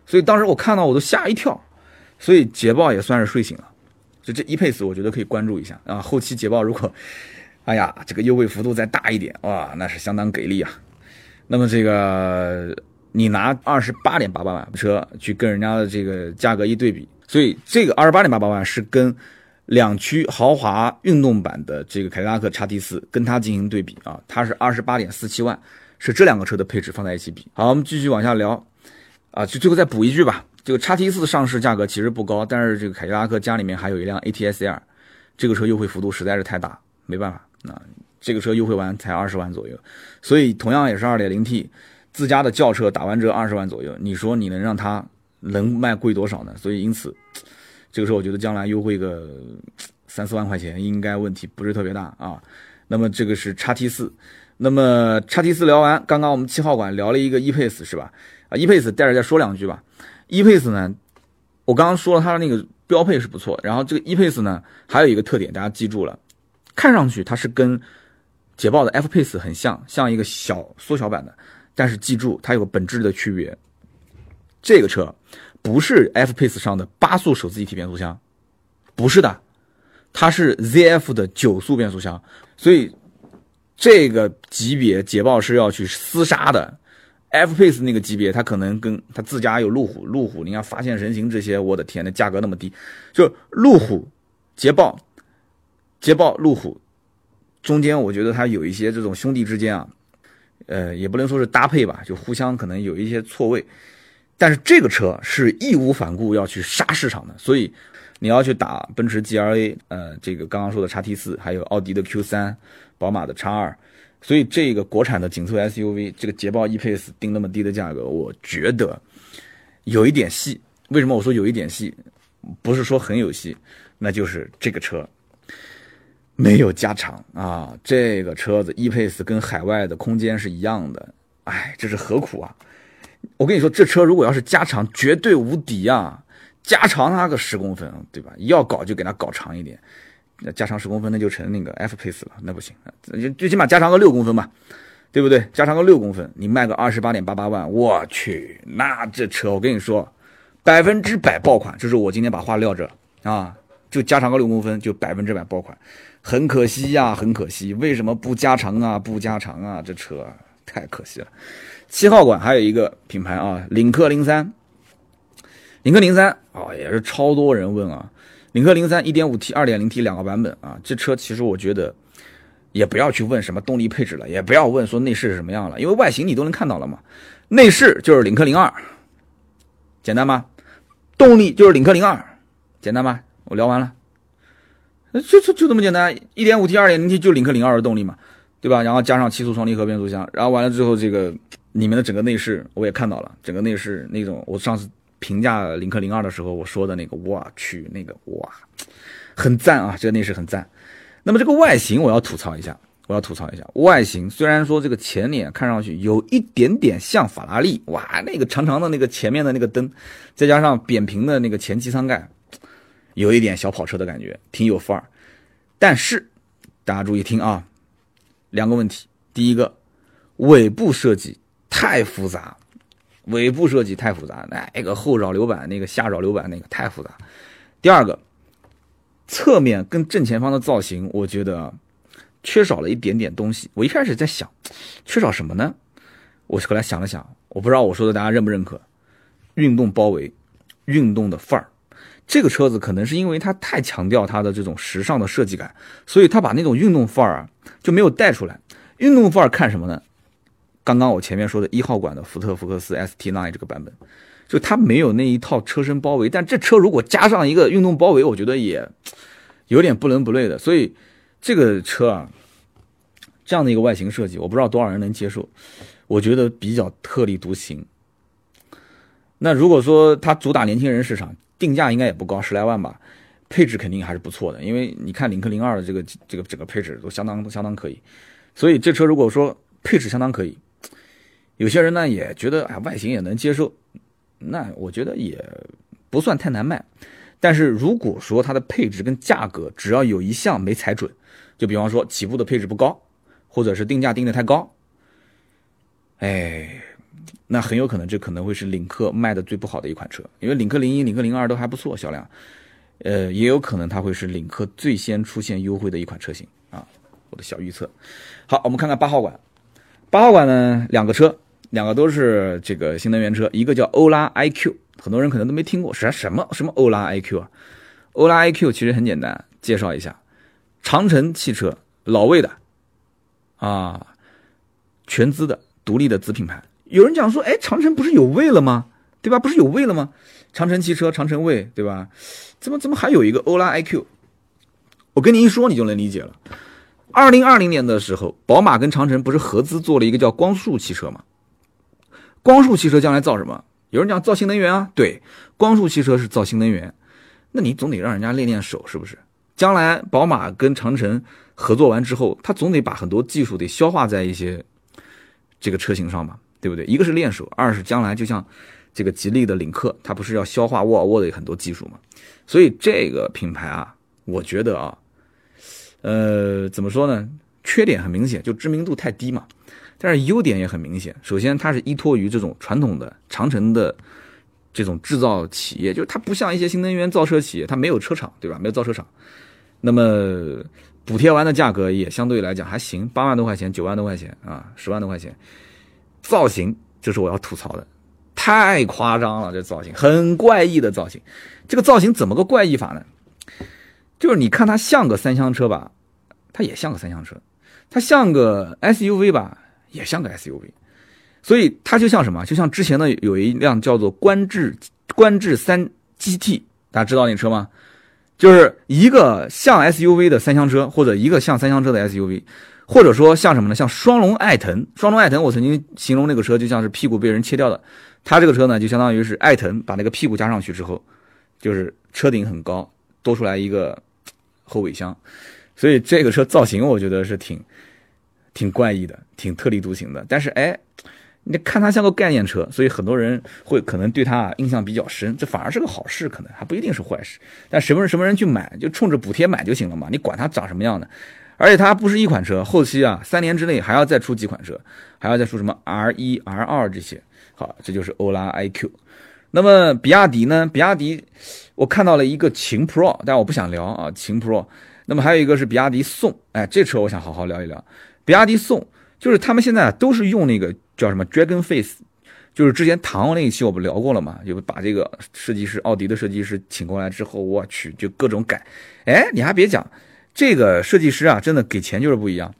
所以当时我看到我都吓一跳。所以捷豹也算是睡醒了。就这 E-Pace，我觉得可以关注一下啊。后期捷豹如果，哎呀，这个优惠幅度再大一点，哇，那是相当给力啊。那么这个你拿二十八点八八万车去跟人家的这个价格一对比，所以这个二十八点八八万是跟。两驱豪华运动版的这个凯迪拉克叉 T 四跟它进行对比啊，它是二十八点四七万，是这两个车的配置放在一起比。好，我们继续往下聊，啊，就最后再补一句吧。这个叉 T 四上市价格其实不高，但是这个凯迪拉克家里面还有一辆 ATS R，这个车优惠幅度实在是太大，没办法，那这个车优惠完才二十万左右，所以同样也是二点零 T，自家的轿车打完折二十万左右，你说你能让它能卖贵多少呢？所以因此。这个时候我觉得将来优惠个三四万块钱应该问题不是特别大啊。那么这个是叉 T 四，那么叉 T 四聊完，刚刚我们七号馆聊了一个 E-Pace 是吧？啊，E-Pace 带着再说两句吧。E-Pace 呢，我刚刚说了它的那个标配是不错，然后这个 E-Pace 呢还有一个特点，大家记住了，看上去它是跟捷豹的 F-Pace 很像，像一个小缩小版的，但是记住它有个本质的区别，这个车。不是 F-Pace 上的八速手自一体变速箱，不是的，它是 ZF 的九速变速箱，所以这个级别捷豹是要去厮杀的。F-Pace 那个级别，它可能跟它自家有路虎，路虎你看发现神行这些，我的天，那价格那么低，就路虎、捷豹、捷豹、路虎中间，我觉得它有一些这种兄弟之间啊，呃，也不能说是搭配吧，就互相可能有一些错位。但是这个车是义无反顾要去杀市场的，所以你要去打奔驰 GLA，呃，这个刚刚说的叉 T 四，还有奥迪的 Q 三，宝马的叉二，所以这个国产的紧凑 SUV，这个捷豹 E-Pace 定那么低的价格，我觉得有一点戏。为什么我说有一点戏？不是说很有戏，那就是这个车没有加长啊，这个车子 E-Pace 跟海外的空间是一样的，哎，这是何苦啊？我跟你说，这车如果要是加长，绝对无敌啊！加长它个十公分，对吧？要搞就给它搞长一点，那加长十公分，那就成那个 F Pace 了，那不行，最起码加长个六公分吧，对不对？加长个六公分，你卖个二十八点八八万，我去，那这车我跟你说，百分之百爆款。就是我今天把话撂这啊，就加长个六公分，就百分之百爆款。很可惜呀，很可惜，为什么不加长啊？不加长啊？这车太可惜了。七号馆还有一个品牌啊，领克零三，领克零三啊也是超多人问啊，领克零三一点五 T、二点零 T 两个版本啊，这车其实我觉得也不要去问什么动力配置了，也不要问说内饰是什么样了，因为外形你都能看到了嘛，内饰就是领克零二，简单吗？动力就是领克零二，简单吗？我聊完了，就就就这么简单，一点五 T、二点零 T 就领克零二的动力嘛，对吧？然后加上七速双离合变速箱，然后完了之后这个。里面的整个内饰我也看到了，整个内饰那种，我上次评价领克零二的时候我说的那个，我去那个哇，很赞啊，这个内饰很赞。那么这个外形我要吐槽一下，我要吐槽一下外形，虽然说这个前脸看上去有一点点像法拉利，哇，那个长长的那个前面的那个灯，再加上扁平的那个前机舱盖，有一点小跑车的感觉，挺有范儿。但是大家注意听啊，两个问题，第一个尾部设计。太复杂，尾部设计太复杂，那个后扰流板，那个下扰流板，那个太复杂。第二个，侧面跟正前方的造型，我觉得缺少了一点点东西。我一开始在想，缺少什么呢？我后来想了想，我不知道我说的大家认不认可。运动包围，运动的范儿。这个车子可能是因为它太强调它的这种时尚的设计感，所以它把那种运动范儿啊就没有带出来。运动范儿看什么呢？刚刚我前面说的一号馆的福特福克斯 ST9 这个版本，就它没有那一套车身包围，但这车如果加上一个运动包围，我觉得也有点不伦不类的。所以这个车啊，这样的一个外形设计，我不知道多少人能接受。我觉得比较特立独行。那如果说它主打年轻人市场，定价应该也不高，十来万吧，配置肯定还是不错的。因为你看领克零二的这个这个整个配置都相当相当可以，所以这车如果说配置相当可以，有些人呢也觉得哎外形也能接受，那我觉得也不算太难卖。但是如果说它的配置跟价格只要有一项没踩准，就比方说起步的配置不高，或者是定价定的太高，哎。那很有可能这可能会是领克卖的最不好的一款车，因为领克零一、领克零二都还不错销量，呃，也有可能它会是领克最先出现优惠的一款车型啊，我的小预测。好，我们看看八号馆，八号馆呢两个车，两个都是这个新能源车，一个叫欧拉 iQ，很多人可能都没听过，啥什么什么欧拉 iQ 啊？欧拉 iQ 其实很简单，介绍一下，长城汽车老魏的啊，全资的独立的子品牌。有人讲说，哎，长城不是有魏了吗？对吧？不是有魏了吗？长城汽车、长城魏，对吧？怎么怎么还有一个欧拉 iQ？我跟你一说，你就能理解了。二零二零年的时候，宝马跟长城不是合资做了一个叫光速汽车吗？光速汽车将来造什么？有人讲造新能源啊，对，光速汽车是造新能源。那你总得让人家练练手，是不是？将来宝马跟长城合作完之后，他总得把很多技术得消化在一些这个车型上吧？对不对？一个是练手，二是将来就像这个吉利的领克，它不是要消化沃尔沃的很多技术嘛？所以这个品牌啊，我觉得啊，呃，怎么说呢？缺点很明显，就知名度太低嘛。但是优点也很明显。首先，它是依托于这种传统的长城的这种制造企业，就是它不像一些新能源造车企业，它没有车厂，对吧？没有造车厂。那么补贴完的价格也相对来讲还行，八万多块钱、九万多块钱啊，十万多块钱。造型就是我要吐槽的，太夸张了，这造型很怪异的造型。这个造型怎么个怪异法呢？就是你看它像个三厢车吧，它也像个三厢车；它像个 SUV 吧，也像个 SUV。所以它就像什么？就像之前的有一辆叫做观致观致三 GT，大家知道那车吗？就是一个像 SUV 的三厢车，或者一个像三厢车的 SUV。或者说像什么呢？像双龙艾腾，双龙艾腾，我曾经形容那个车就像是屁股被人切掉的。它这个车呢，就相当于是艾腾把那个屁股加上去之后，就是车顶很高，多出来一个后尾箱。所以这个车造型我觉得是挺挺怪异的，挺特立独行的。但是哎，你看它像个概念车，所以很多人会可能对它印象比较深。这反而是个好事，可能还不一定是坏事。但什么什么人去买，就冲着补贴买就行了嘛？你管它长什么样的？而且它不是一款车，后期啊，三年之内还要再出几款车，还要再出什么 R 一、R 二这些。好，这就是欧拉 iQ。那么比亚迪呢？比亚迪，我看到了一个秦 Pro，但我不想聊啊，秦 Pro。那么还有一个是比亚迪宋，哎，这车我想好好聊一聊。比亚迪宋就是他们现在都是用那个叫什么 Dragon Face，就是之前唐那一期我不聊过了嘛，就把这个设计师奥迪的设计师请过来之后，我去就各种改。哎，你还别讲。这个设计师啊，真的给钱就是不一样，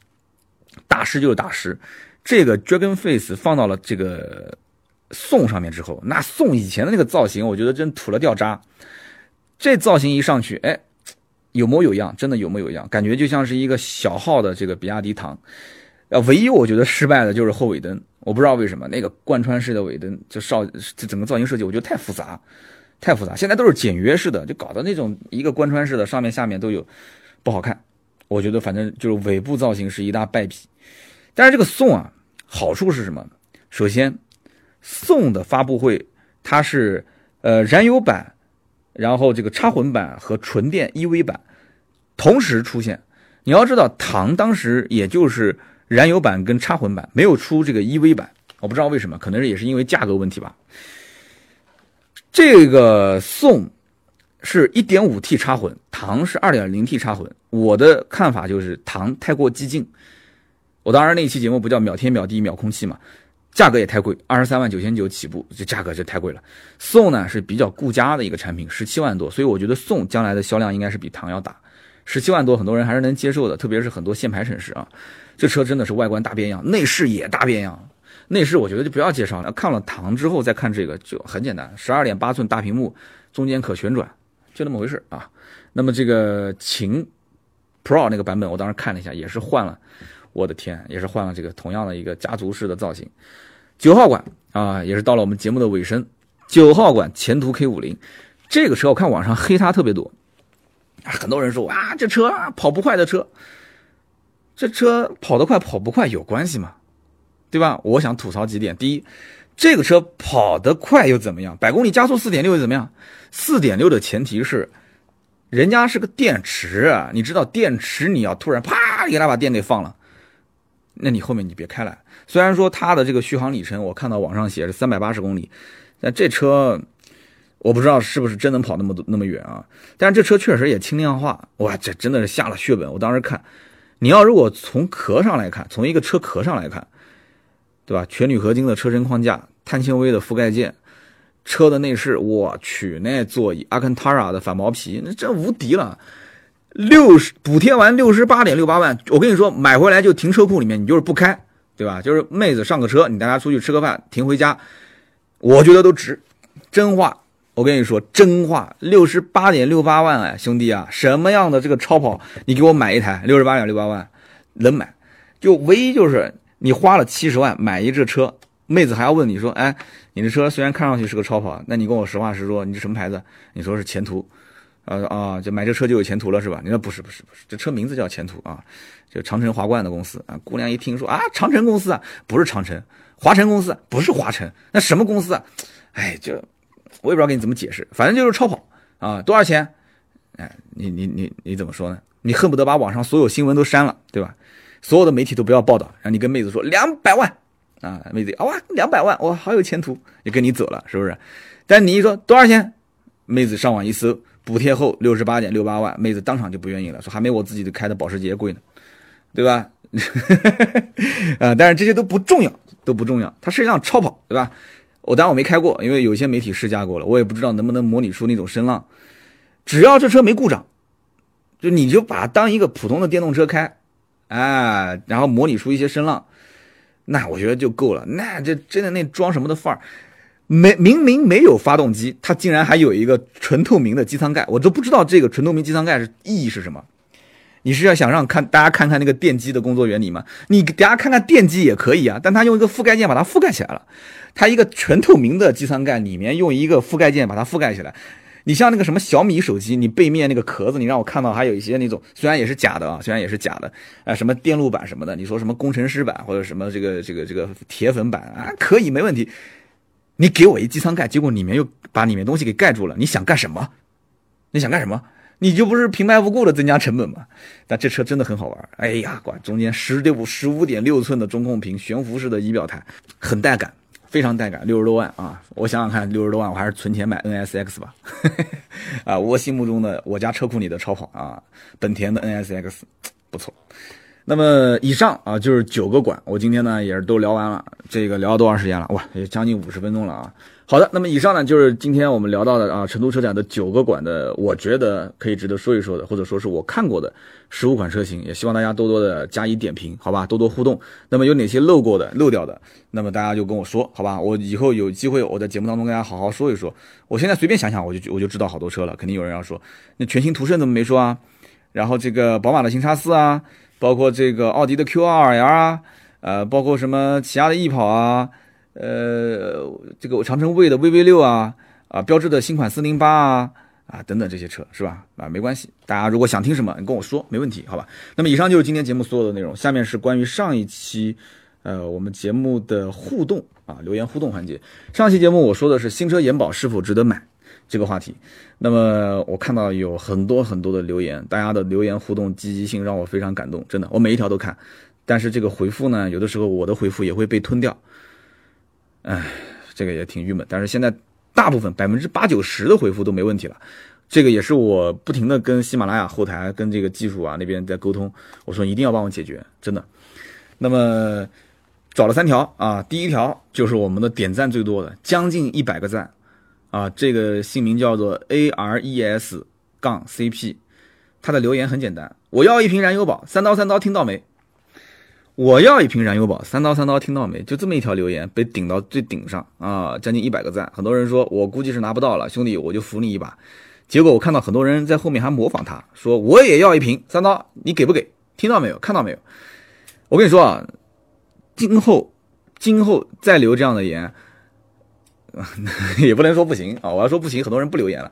大师就是大师。这个 Dragon Face 放到了这个宋上面之后，那宋以前的那个造型，我觉得真土了掉渣。这造型一上去，哎，有模有样，真的有模有样，感觉就像是一个小号的这个比亚迪唐。呃，唯一我觉得失败的就是后尾灯，我不知道为什么那个贯穿式的尾灯，就少这整个造型设计，我觉得太复杂，太复杂。现在都是简约式的，就搞的那种一个贯穿式的，上面下面都有。不好看，我觉得反正就是尾部造型是一大败笔。但是这个宋啊，好处是什么？首先，宋的发布会它是呃燃油版，然后这个插混版和纯电 EV 版同时出现。你要知道，唐当时也就是燃油版跟插混版，没有出这个 EV 版。我不知道为什么，可能也是因为价格问题吧。这个宋。是 1.5T 插混，唐是 2.0T 插混。我的看法就是唐太过激进。我当然那期节目不叫秒天秒地秒空气嘛，价格也太贵，二十三万九千九起步，这价格就太贵了。宋呢是比较顾家的一个产品，十七万多，所以我觉得宋将来的销量应该是比唐要大。十七万多，很多人还是能接受的，特别是很多限牌城市啊。这车真的是外观大变样，内饰也大变样。内饰我觉得就不要介绍了，看了唐之后再看这个就很简单，十二点八寸大屏幕，中间可旋转，就那么回事啊。那么这个秦 Pro 那个版本，我当时看了一下，也是换了，我的天，也是换了这个同样的一个家族式的造型。九号馆啊，也是到了我们节目的尾声。九号馆前途 K 五零，这个车我看网上黑它特别多，很多人说啊，这车跑不快的车，这车跑得快跑不快有关系吗？对吧？我想吐槽几点。第一，这个车跑得快又怎么样？百公里加速四点六又怎么样？四点六的前提是，人家是个电池，你知道电池你要突然啪给它把电给放了，那你后面你别开了。虽然说它的这个续航里程，我看到网上写是三百八十公里。但这车，我不知道是不是真能跑那么多那么远啊？但是这车确实也轻量化，哇，这真的是下了血本。我当时看，你要如果从壳上来看，从一个车壳上来看，对吧？全铝合金的车身框架，碳纤维的覆盖件，车的内饰，我去，那座椅阿肯塔拉的反毛皮，那这无敌了。六十补贴完六十八点六八万，我跟你说，买回来就停车库里面，你就是不开，对吧？就是妹子上个车，你带她出去吃个饭，停回家。我觉得都值，真话，我跟你说真话，六十八点六八万哎，兄弟啊，什么样的这个超跑，你给我买一台六十八点六八万，能买，就唯一就是你花了七十万买一这车，妹子还要问你说，哎，你这车虽然看上去是个超跑，那你跟我实话实说，你这什么牌子？你说是前途，啊啊，就买这车就有前途了是吧？你说不是不是不是，这车名字叫前途啊，就长城华冠的公司啊。姑娘一听说啊，长城公司啊，不是长城。华晨公司不是华晨，那什么公司啊？哎，就我也不知道给你怎么解释，反正就是超跑啊，多少钱？哎，你你你你怎么说呢？你恨不得把网上所有新闻都删了，对吧？所有的媒体都不要报道，然后你跟妹子说两百万啊，妹子哇两百万哇好有前途，就跟你走了，是不是？但你一说多少钱，妹子上网一搜，补贴后六十八点六八万，妹子当场就不愿意了，说还没我自己开的保时捷贵呢，对吧？啊，*laughs* 但是这些都不重要。都不重要，它是一辆超跑，对吧？我当然我没开过，因为有些媒体试驾过了，我也不知道能不能模拟出那种声浪。只要这车没故障，就你就把它当一个普通的电动车开，哎，然后模拟出一些声浪，那我觉得就够了。那这真的那装什么的范儿，没明明没有发动机，它竟然还有一个纯透明的机舱盖，我都不知道这个纯透明机舱盖是意义是什么。你是要想让看大家看看那个电机的工作原理吗？你给大家看看电机也可以啊，但它用一个覆盖件把它覆盖起来了。它一个全透明的机舱盖里面用一个覆盖件把它覆盖起来。你像那个什么小米手机，你背面那个壳子，你让我看到还有一些那种虽然也是假的啊，虽然也是假的啊，什么电路板什么的，你说什么工程师版或者什么这个这个这个铁粉版啊，可以没问题。你给我一机舱盖，结果里面又把里面东西给盖住了，你想干什么？你想干什么？你就不是平白无故的增加成本吗？但这车真的很好玩。哎呀，管中间十六十五点六寸的中控屏，悬浮式的仪表台，很带感，非常带感。六十多万啊！我想想看，六十多万我还是存钱买 NSX 吧。*laughs* 啊，我心目中的我家车库里的超跑啊，本田的 NSX 不错。那么以上啊就是九个馆，我今天呢也是都聊完了。这个聊了多长时间了？哇，也将近五十分钟了啊。好的，那么以上呢就是今天我们聊到的啊，成都车展的九个馆的，我觉得可以值得说一说的，或者说是我看过的十五款车型，也希望大家多多的加以点评，好吧，多多互动。那么有哪些漏过的、漏掉的，那么大家就跟我说，好吧，我以后有机会我在节目当中跟大家好好说一说。我现在随便想想，我就我就知道好多车了，肯定有人要说，那全新途胜怎么没说啊？然后这个宝马的新叉四啊，包括这个奥迪的 Q2L 啊，呃，包括什么起亚的 e 跑啊。呃，这个长城卫的 VV 六啊，啊，标志的新款四零八啊，啊，等等这些车是吧？啊，没关系，大家如果想听什么，你跟我说，没问题，好吧？那么以上就是今天节目所有的内容，下面是关于上一期，呃，我们节目的互动啊，留言互动环节。上期节目我说的是新车延保是否值得买这个话题，那么我看到有很多很多的留言，大家的留言互动积极性让我非常感动，真的，我每一条都看，但是这个回复呢，有的时候我的回复也会被吞掉。哎，这个也挺郁闷，但是现在大部分百分之八九十的回复都没问题了，这个也是我不停的跟喜马拉雅后台跟这个技术啊那边在沟通，我说一定要帮我解决，真的。那么找了三条啊，第一条就是我们的点赞最多的，将近一百个赞啊，这个姓名叫做 A R E S 杠 C P，他的留言很简单，我要一瓶燃油宝，三刀三刀听到没？我要一瓶燃油宝，三刀三刀，听到没？就这么一条留言被顶到最顶上啊，将近一百个赞。很多人说我估计是拿不到了，兄弟，我就扶你一把。结果我看到很多人在后面还模仿他，说我也要一瓶，三刀，你给不给？听到没有？看到没有？我跟你说啊，今后今后再留这样的言，*laughs* 也不能说不行啊。我要说不行，很多人不留言了，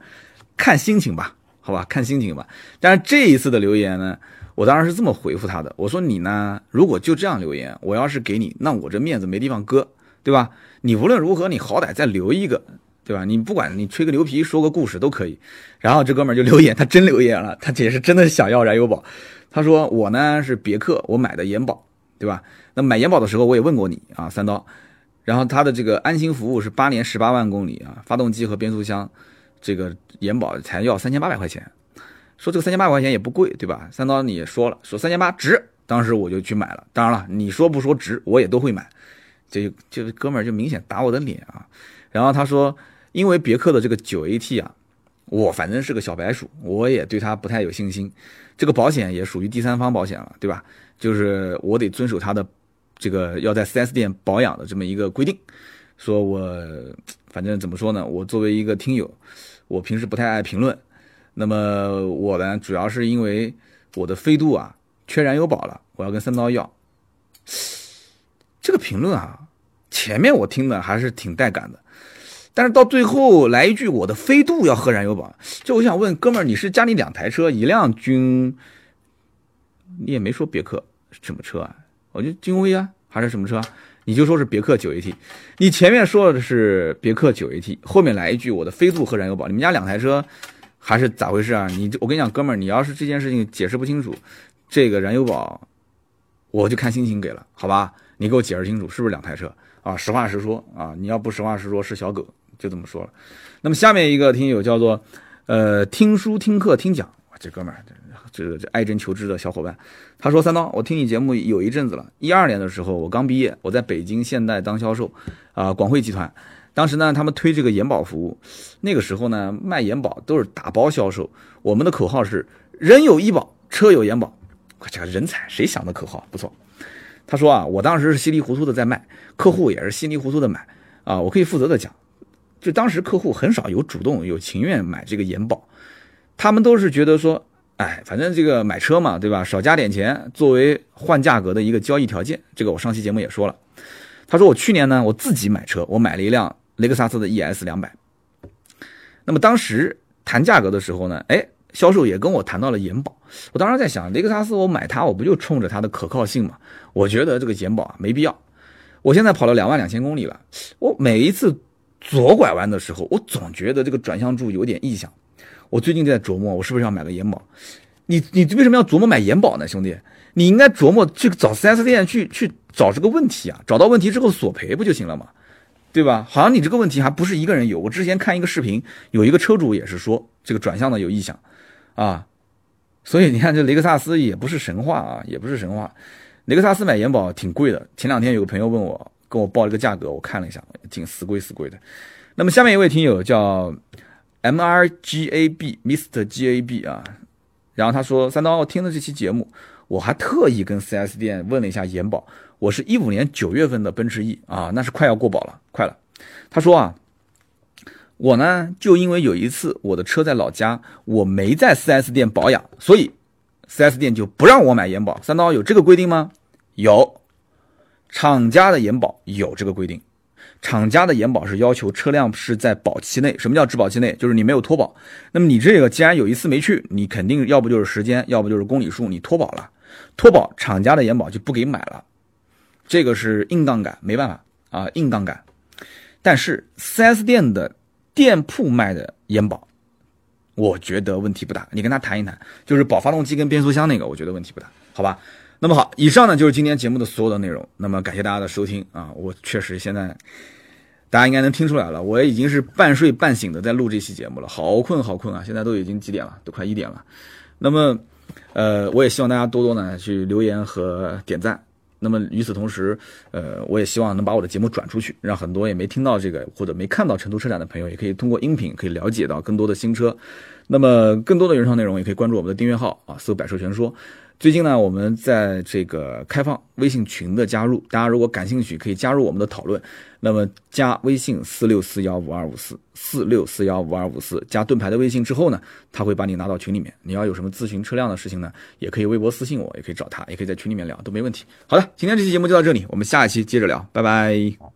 看心情吧，好吧，看心情吧。但是这一次的留言呢？我当然是这么回复他的，我说你呢，如果就这样留言，我要是给你，那我这面子没地方搁，对吧？你无论如何，你好歹再留一个，对吧？你不管你吹个牛皮，说个故事都可以。然后这哥们儿就留言，他真留言了，他也是真的想要燃油宝。他说我呢是别克，我买的延保，对吧？那买延保的时候我也问过你啊，三刀。然后他的这个安心服务是八年十八万公里啊，发动机和变速箱这个延保才要三千八百块钱。说这个三千八百块钱也不贵，对吧？三刀你也说了，说三千八值，当时我就去买了。当然了，你说不说值，我也都会买。这这哥们儿就明显打我的脸啊！然后他说，因为别克的这个九 AT 啊，我反正是个小白鼠，我也对他不太有信心。这个保险也属于第三方保险了，对吧？就是我得遵守他的这个要在 4S 店保养的这么一个规定。说我反正怎么说呢？我作为一个听友，我平时不太爱评论。那么我呢，主要是因为我的飞度啊缺燃油宝了，我要跟三刀要。这个评论啊，前面我听的还是挺带感的，但是到最后来一句我的飞度要喝燃油宝，就我想问哥们儿，你是家里两台车，一辆君，你也没说别克什么车啊？我就君威啊，还是什么车？你就说是别克九 AT，你前面说的是别克九 AT，后面来一句我的飞度和燃油宝，你们家两台车？还是咋回事啊？你我跟你讲，哥们儿，你要是这件事情解释不清楚，这个燃油宝我就看心情给了，好吧？你给我解释清楚，是不是两台车啊？实话实说啊！你要不实话实说，是小狗，就这么说了。那么下面一个听友叫做呃听书听课听讲，这哥们儿这个这爱真求知的小伙伴，他说三刀，我听你节目有一阵子了，一二年的时候我刚毕业，我在北京现代当销售，啊广汇集团。当时呢，他们推这个延保服务，那个时候呢，卖延保都是打包销售。我们的口号是“人有医保，车有延保”，这个人才，谁想的口号不错。他说啊，我当时是稀里糊涂的在卖，客户也是稀里糊涂的买啊。我可以负责的讲，就当时客户很少有主动有情愿买这个延保，他们都是觉得说，哎，反正这个买车嘛，对吧？少加点钱作为换价格的一个交易条件。这个我上期节目也说了。他说我去年呢，我自己买车，我买了一辆。雷克萨斯的 ES 两百，那么当时谈价格的时候呢，哎，销售也跟我谈到了延保。我当时在想，雷克萨斯我买它，我不就冲着它的可靠性嘛？我觉得这个延保啊没必要。我现在跑了两万两千公里了，我每一次左拐弯的时候，我总觉得这个转向柱有点异响。我最近在琢磨，我是不是要买个延保？你你为什么要琢磨买延保呢，兄弟？你应该琢磨去找 4S 店去去找这个问题啊，找到问题之后索赔不就行了吗？对吧？好像你这个问题还不是一个人有。我之前看一个视频，有一个车主也是说这个转向的有异响，啊，所以你看这雷克萨斯也不是神话啊，也不是神话。雷克萨斯买延保挺贵的。前两天有个朋友问我，跟我报了个价格，我看了一下，挺死贵死贵的。那么下面一位听友叫 M R G A B Mr G A B 啊，然后他说三刀听了这期节目，我还特意跟 4S 店问了一下延保。我是一五年九月份的奔驰 E 啊，那是快要过保了，快了。他说啊，我呢就因为有一次我的车在老家，我没在 4S 店保养，所以 4S 店就不让我买延保。三刀有这个规定吗？有，厂家的延保有这个规定。厂家的延保是要求车辆是在保期内。什么叫质保期内？就是你没有脱保。那么你这个既然有一次没去，你肯定要不就是时间，要不就是公里数，你脱保了。脱保，厂家的延保就不给买了。这个是硬杠杆，没办法啊，硬杠杆。但是 4S 店的店铺卖的延保，我觉得问题不大。你跟他谈一谈，就是保发动机跟变速箱那个，我觉得问题不大，好吧？那么好，以上呢就是今天节目的所有的内容。那么感谢大家的收听啊，我确实现在大家应该能听出来了，我已经是半睡半醒的在录这期节目了，好困好困啊！现在都已经几点了？都快一点了。那么，呃，我也希望大家多多呢去留言和点赞。那么与此同时，呃，我也希望能把我的节目转出去，让很多也没听到这个或者没看到成都车展的朋友，也可以通过音频可以了解到更多的新车。那么更多的原创内容也可以关注我们的订阅号啊，搜“百车全说”。最近呢，我们在这个开放微信群的加入，大家如果感兴趣，可以加入我们的讨论。那么加微信四六四幺五二五四四六四幺五二五四，加盾牌的微信之后呢，他会把你拉到群里面。你要有什么咨询车辆的事情呢，也可以微博私信我，也可以找他，也可以在群里面聊，都没问题。好的，今天这期节目就到这里，我们下一期接着聊，拜拜。